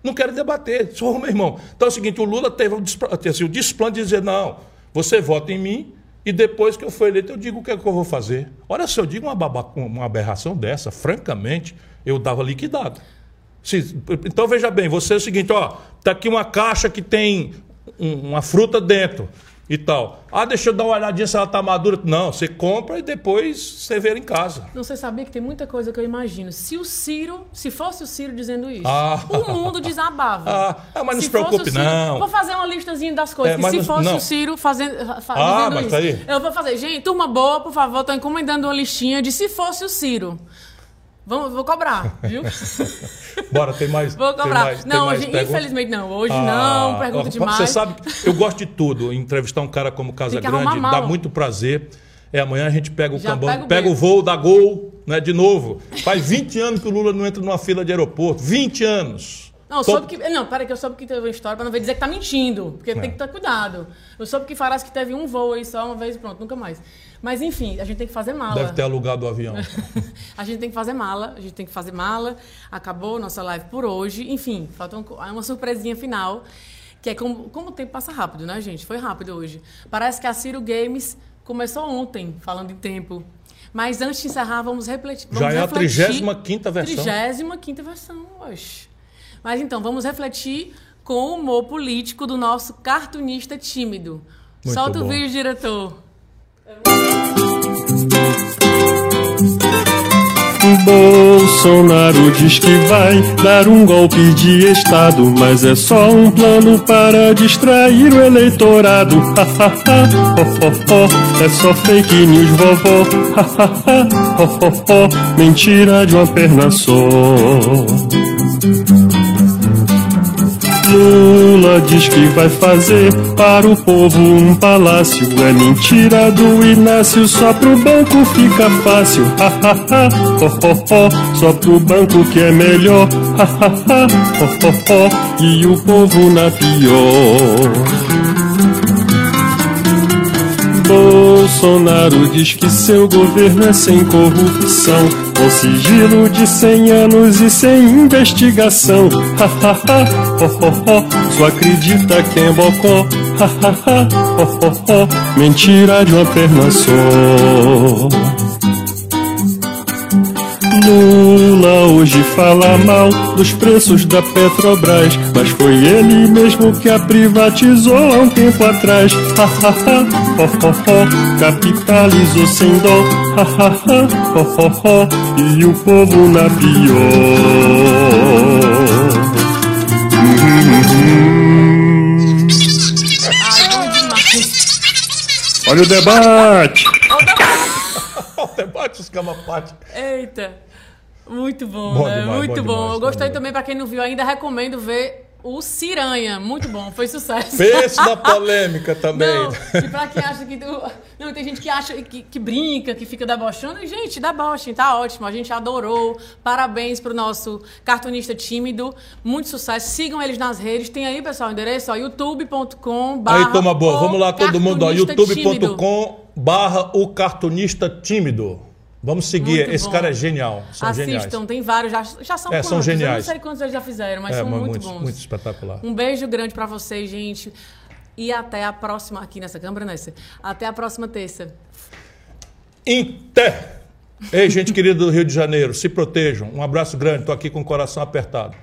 [SPEAKER 1] Não querem debater. Só, meu irmão. Então é o seguinte: o Lula teve despra- assim, o desplante de dizer, não, você vota em mim e depois que eu for eleito eu digo o que, é que eu vou fazer. Olha, se eu digo uma, babaca, uma aberração dessa, francamente, eu dava liquidado. Se- então veja bem, você é o seguinte, ó, tá aqui uma caixa que tem um- uma fruta dentro e tal. Ah, deixa eu dar uma olhadinha se ela tá madura. Não, você compra e depois você vê ela em casa.
[SPEAKER 2] Não, você sabia que tem muita coisa que eu imagino. Se o Ciro, se fosse o Ciro dizendo isso,
[SPEAKER 1] Ah.
[SPEAKER 2] o mundo desabava.
[SPEAKER 1] Ah, ah, mas não se
[SPEAKER 2] fosse
[SPEAKER 1] preocupe,
[SPEAKER 2] Ciro-
[SPEAKER 1] não.
[SPEAKER 2] Vou fazer uma listazinha das coisas.
[SPEAKER 1] É,
[SPEAKER 2] que se
[SPEAKER 1] não-
[SPEAKER 2] fosse
[SPEAKER 1] não.
[SPEAKER 2] o Ciro fazendo, fa-
[SPEAKER 1] Ah, mas
[SPEAKER 2] isso,
[SPEAKER 1] tá aí.
[SPEAKER 2] eu vou fazer. Gente, turma boa, por favor, estou encomendando uma listinha de se fosse o Ciro. Vamos, vou cobrar, viu?
[SPEAKER 1] Bora, tem mais.
[SPEAKER 2] vou cobrar.
[SPEAKER 1] mais-
[SPEAKER 2] não, hoje, infelizmente não. Hoje
[SPEAKER 1] Ah,
[SPEAKER 2] não, pergunta demais.
[SPEAKER 1] Você sabe, que eu gosto de tudo. Entrevistar um cara como Casa Grande dá muito prazer. É, amanhã a gente pega o
[SPEAKER 2] Já
[SPEAKER 1] cambão,
[SPEAKER 2] pega o
[SPEAKER 1] pega o
[SPEAKER 2] beco.
[SPEAKER 1] voo, dá gol, né, de novo. Faz 20 anos que o Lula não entra numa fila de aeroporto. 20 anos.
[SPEAKER 2] Não, eu soube que. Não, peraí, que eu soube que teve uma história pra não ver dizer que tá mentindo. Porque
[SPEAKER 1] É.
[SPEAKER 2] tem que ter cuidado. Eu soube que Farás que teve um voo aí só uma vez e pronto, nunca mais. Mas enfim, a gente tem que fazer mala.
[SPEAKER 1] Deve ter alugado o avião.
[SPEAKER 2] a gente tem que fazer mala, a gente tem que fazer mala. Acabou nossa live por hoje. Enfim, falta um- uma surpresinha final. Que é como, como o tempo passa rápido, né, gente? Foi rápido hoje. Parece que a Ciro Games começou ontem, falando em tempo. Mas antes de encerrar, vamos refletir.
[SPEAKER 1] Já é a
[SPEAKER 2] refletir-
[SPEAKER 1] 35ª versão.
[SPEAKER 2] 35 versão, oxe. Mas então, vamos refletir com o humor político do nosso cartunista tímido.
[SPEAKER 1] Muito
[SPEAKER 2] Solta
[SPEAKER 1] bom.
[SPEAKER 2] o vídeo, diretor.
[SPEAKER 7] Bolsonaro diz que vai dar um golpe de Estado, mas é só um plano para distrair o eleitorado. Ha, ha, ha, ho, ho, é só fake news, vovó. Ha, ha, ha, ho, ho, mentira de uma perna só. Lula diz que vai fazer para o povo um palácio. É mentira do Inácio, só pro banco fica fácil. Ha, ha, ha, ho, ho, ho, só pro banco que é melhor. Ha, ha, ha, ho, ho, ho, e o povo na pior. Bolsonaro diz que seu governo é sem corrupção, com sigilo de 100 anos e sem investigação. Ha, ha, ha, só acredita quem é bocó. Ha, ha, ha, mentira de uma perna só. Lula hoje fala mal dos preços da Petrobras, mas foi ele mesmo que a privatizou há um tempo atrás. Ha, ha, ha, ho, ho, ho, capitalizou sem dó. Ha, ha, ha, ho, ho, ho, e o povo na pior. Olha o debate!
[SPEAKER 1] o debate os camapate.
[SPEAKER 2] Eita. Muito bom,
[SPEAKER 1] Bom
[SPEAKER 2] né?
[SPEAKER 1] demais,
[SPEAKER 2] Muito
[SPEAKER 1] bom demais,
[SPEAKER 2] Eu gostei também, pra quem não viu ainda, recomendo ver o Ciranha. Muito bom, foi sucesso.
[SPEAKER 1] Pense na polêmica também.
[SPEAKER 2] Não, e pra quem acha que. tu- Não, tem gente que acha que, que brinca, que fica debochando. Gente, deboche, tá ótimo. A gente adorou. Parabéns pro nosso cartunista tímido. Muito sucesso. Sigam eles nas redes. Tem aí, pessoal, o endereço, ó, youtube.com.
[SPEAKER 1] Aí, toma boa. Vamos lá, todo mundo, ó. youtube.com barra o cartunista tímido. Vamos seguir.
[SPEAKER 2] Muito
[SPEAKER 1] Esse
[SPEAKER 2] bom.
[SPEAKER 1] cara é genial. São
[SPEAKER 2] Assistam,
[SPEAKER 1] geniais.
[SPEAKER 2] tem vários. Já, já são
[SPEAKER 1] É, são
[SPEAKER 2] quantos? Eu
[SPEAKER 1] geniais.
[SPEAKER 2] não sei quantos eles já fizeram, mas
[SPEAKER 1] É,
[SPEAKER 2] são
[SPEAKER 1] mas
[SPEAKER 2] muito,
[SPEAKER 1] muito,
[SPEAKER 2] bons.
[SPEAKER 1] muito espetacular.
[SPEAKER 2] Um beijo grande pra vocês, gente. E até a próxima, aqui nessa câmera, nessa. Até a próxima terça.
[SPEAKER 1] Inter. Ei, gente querida do Rio de Janeiro, se protejam. Um abraço grande, estou aqui com o coração apertado.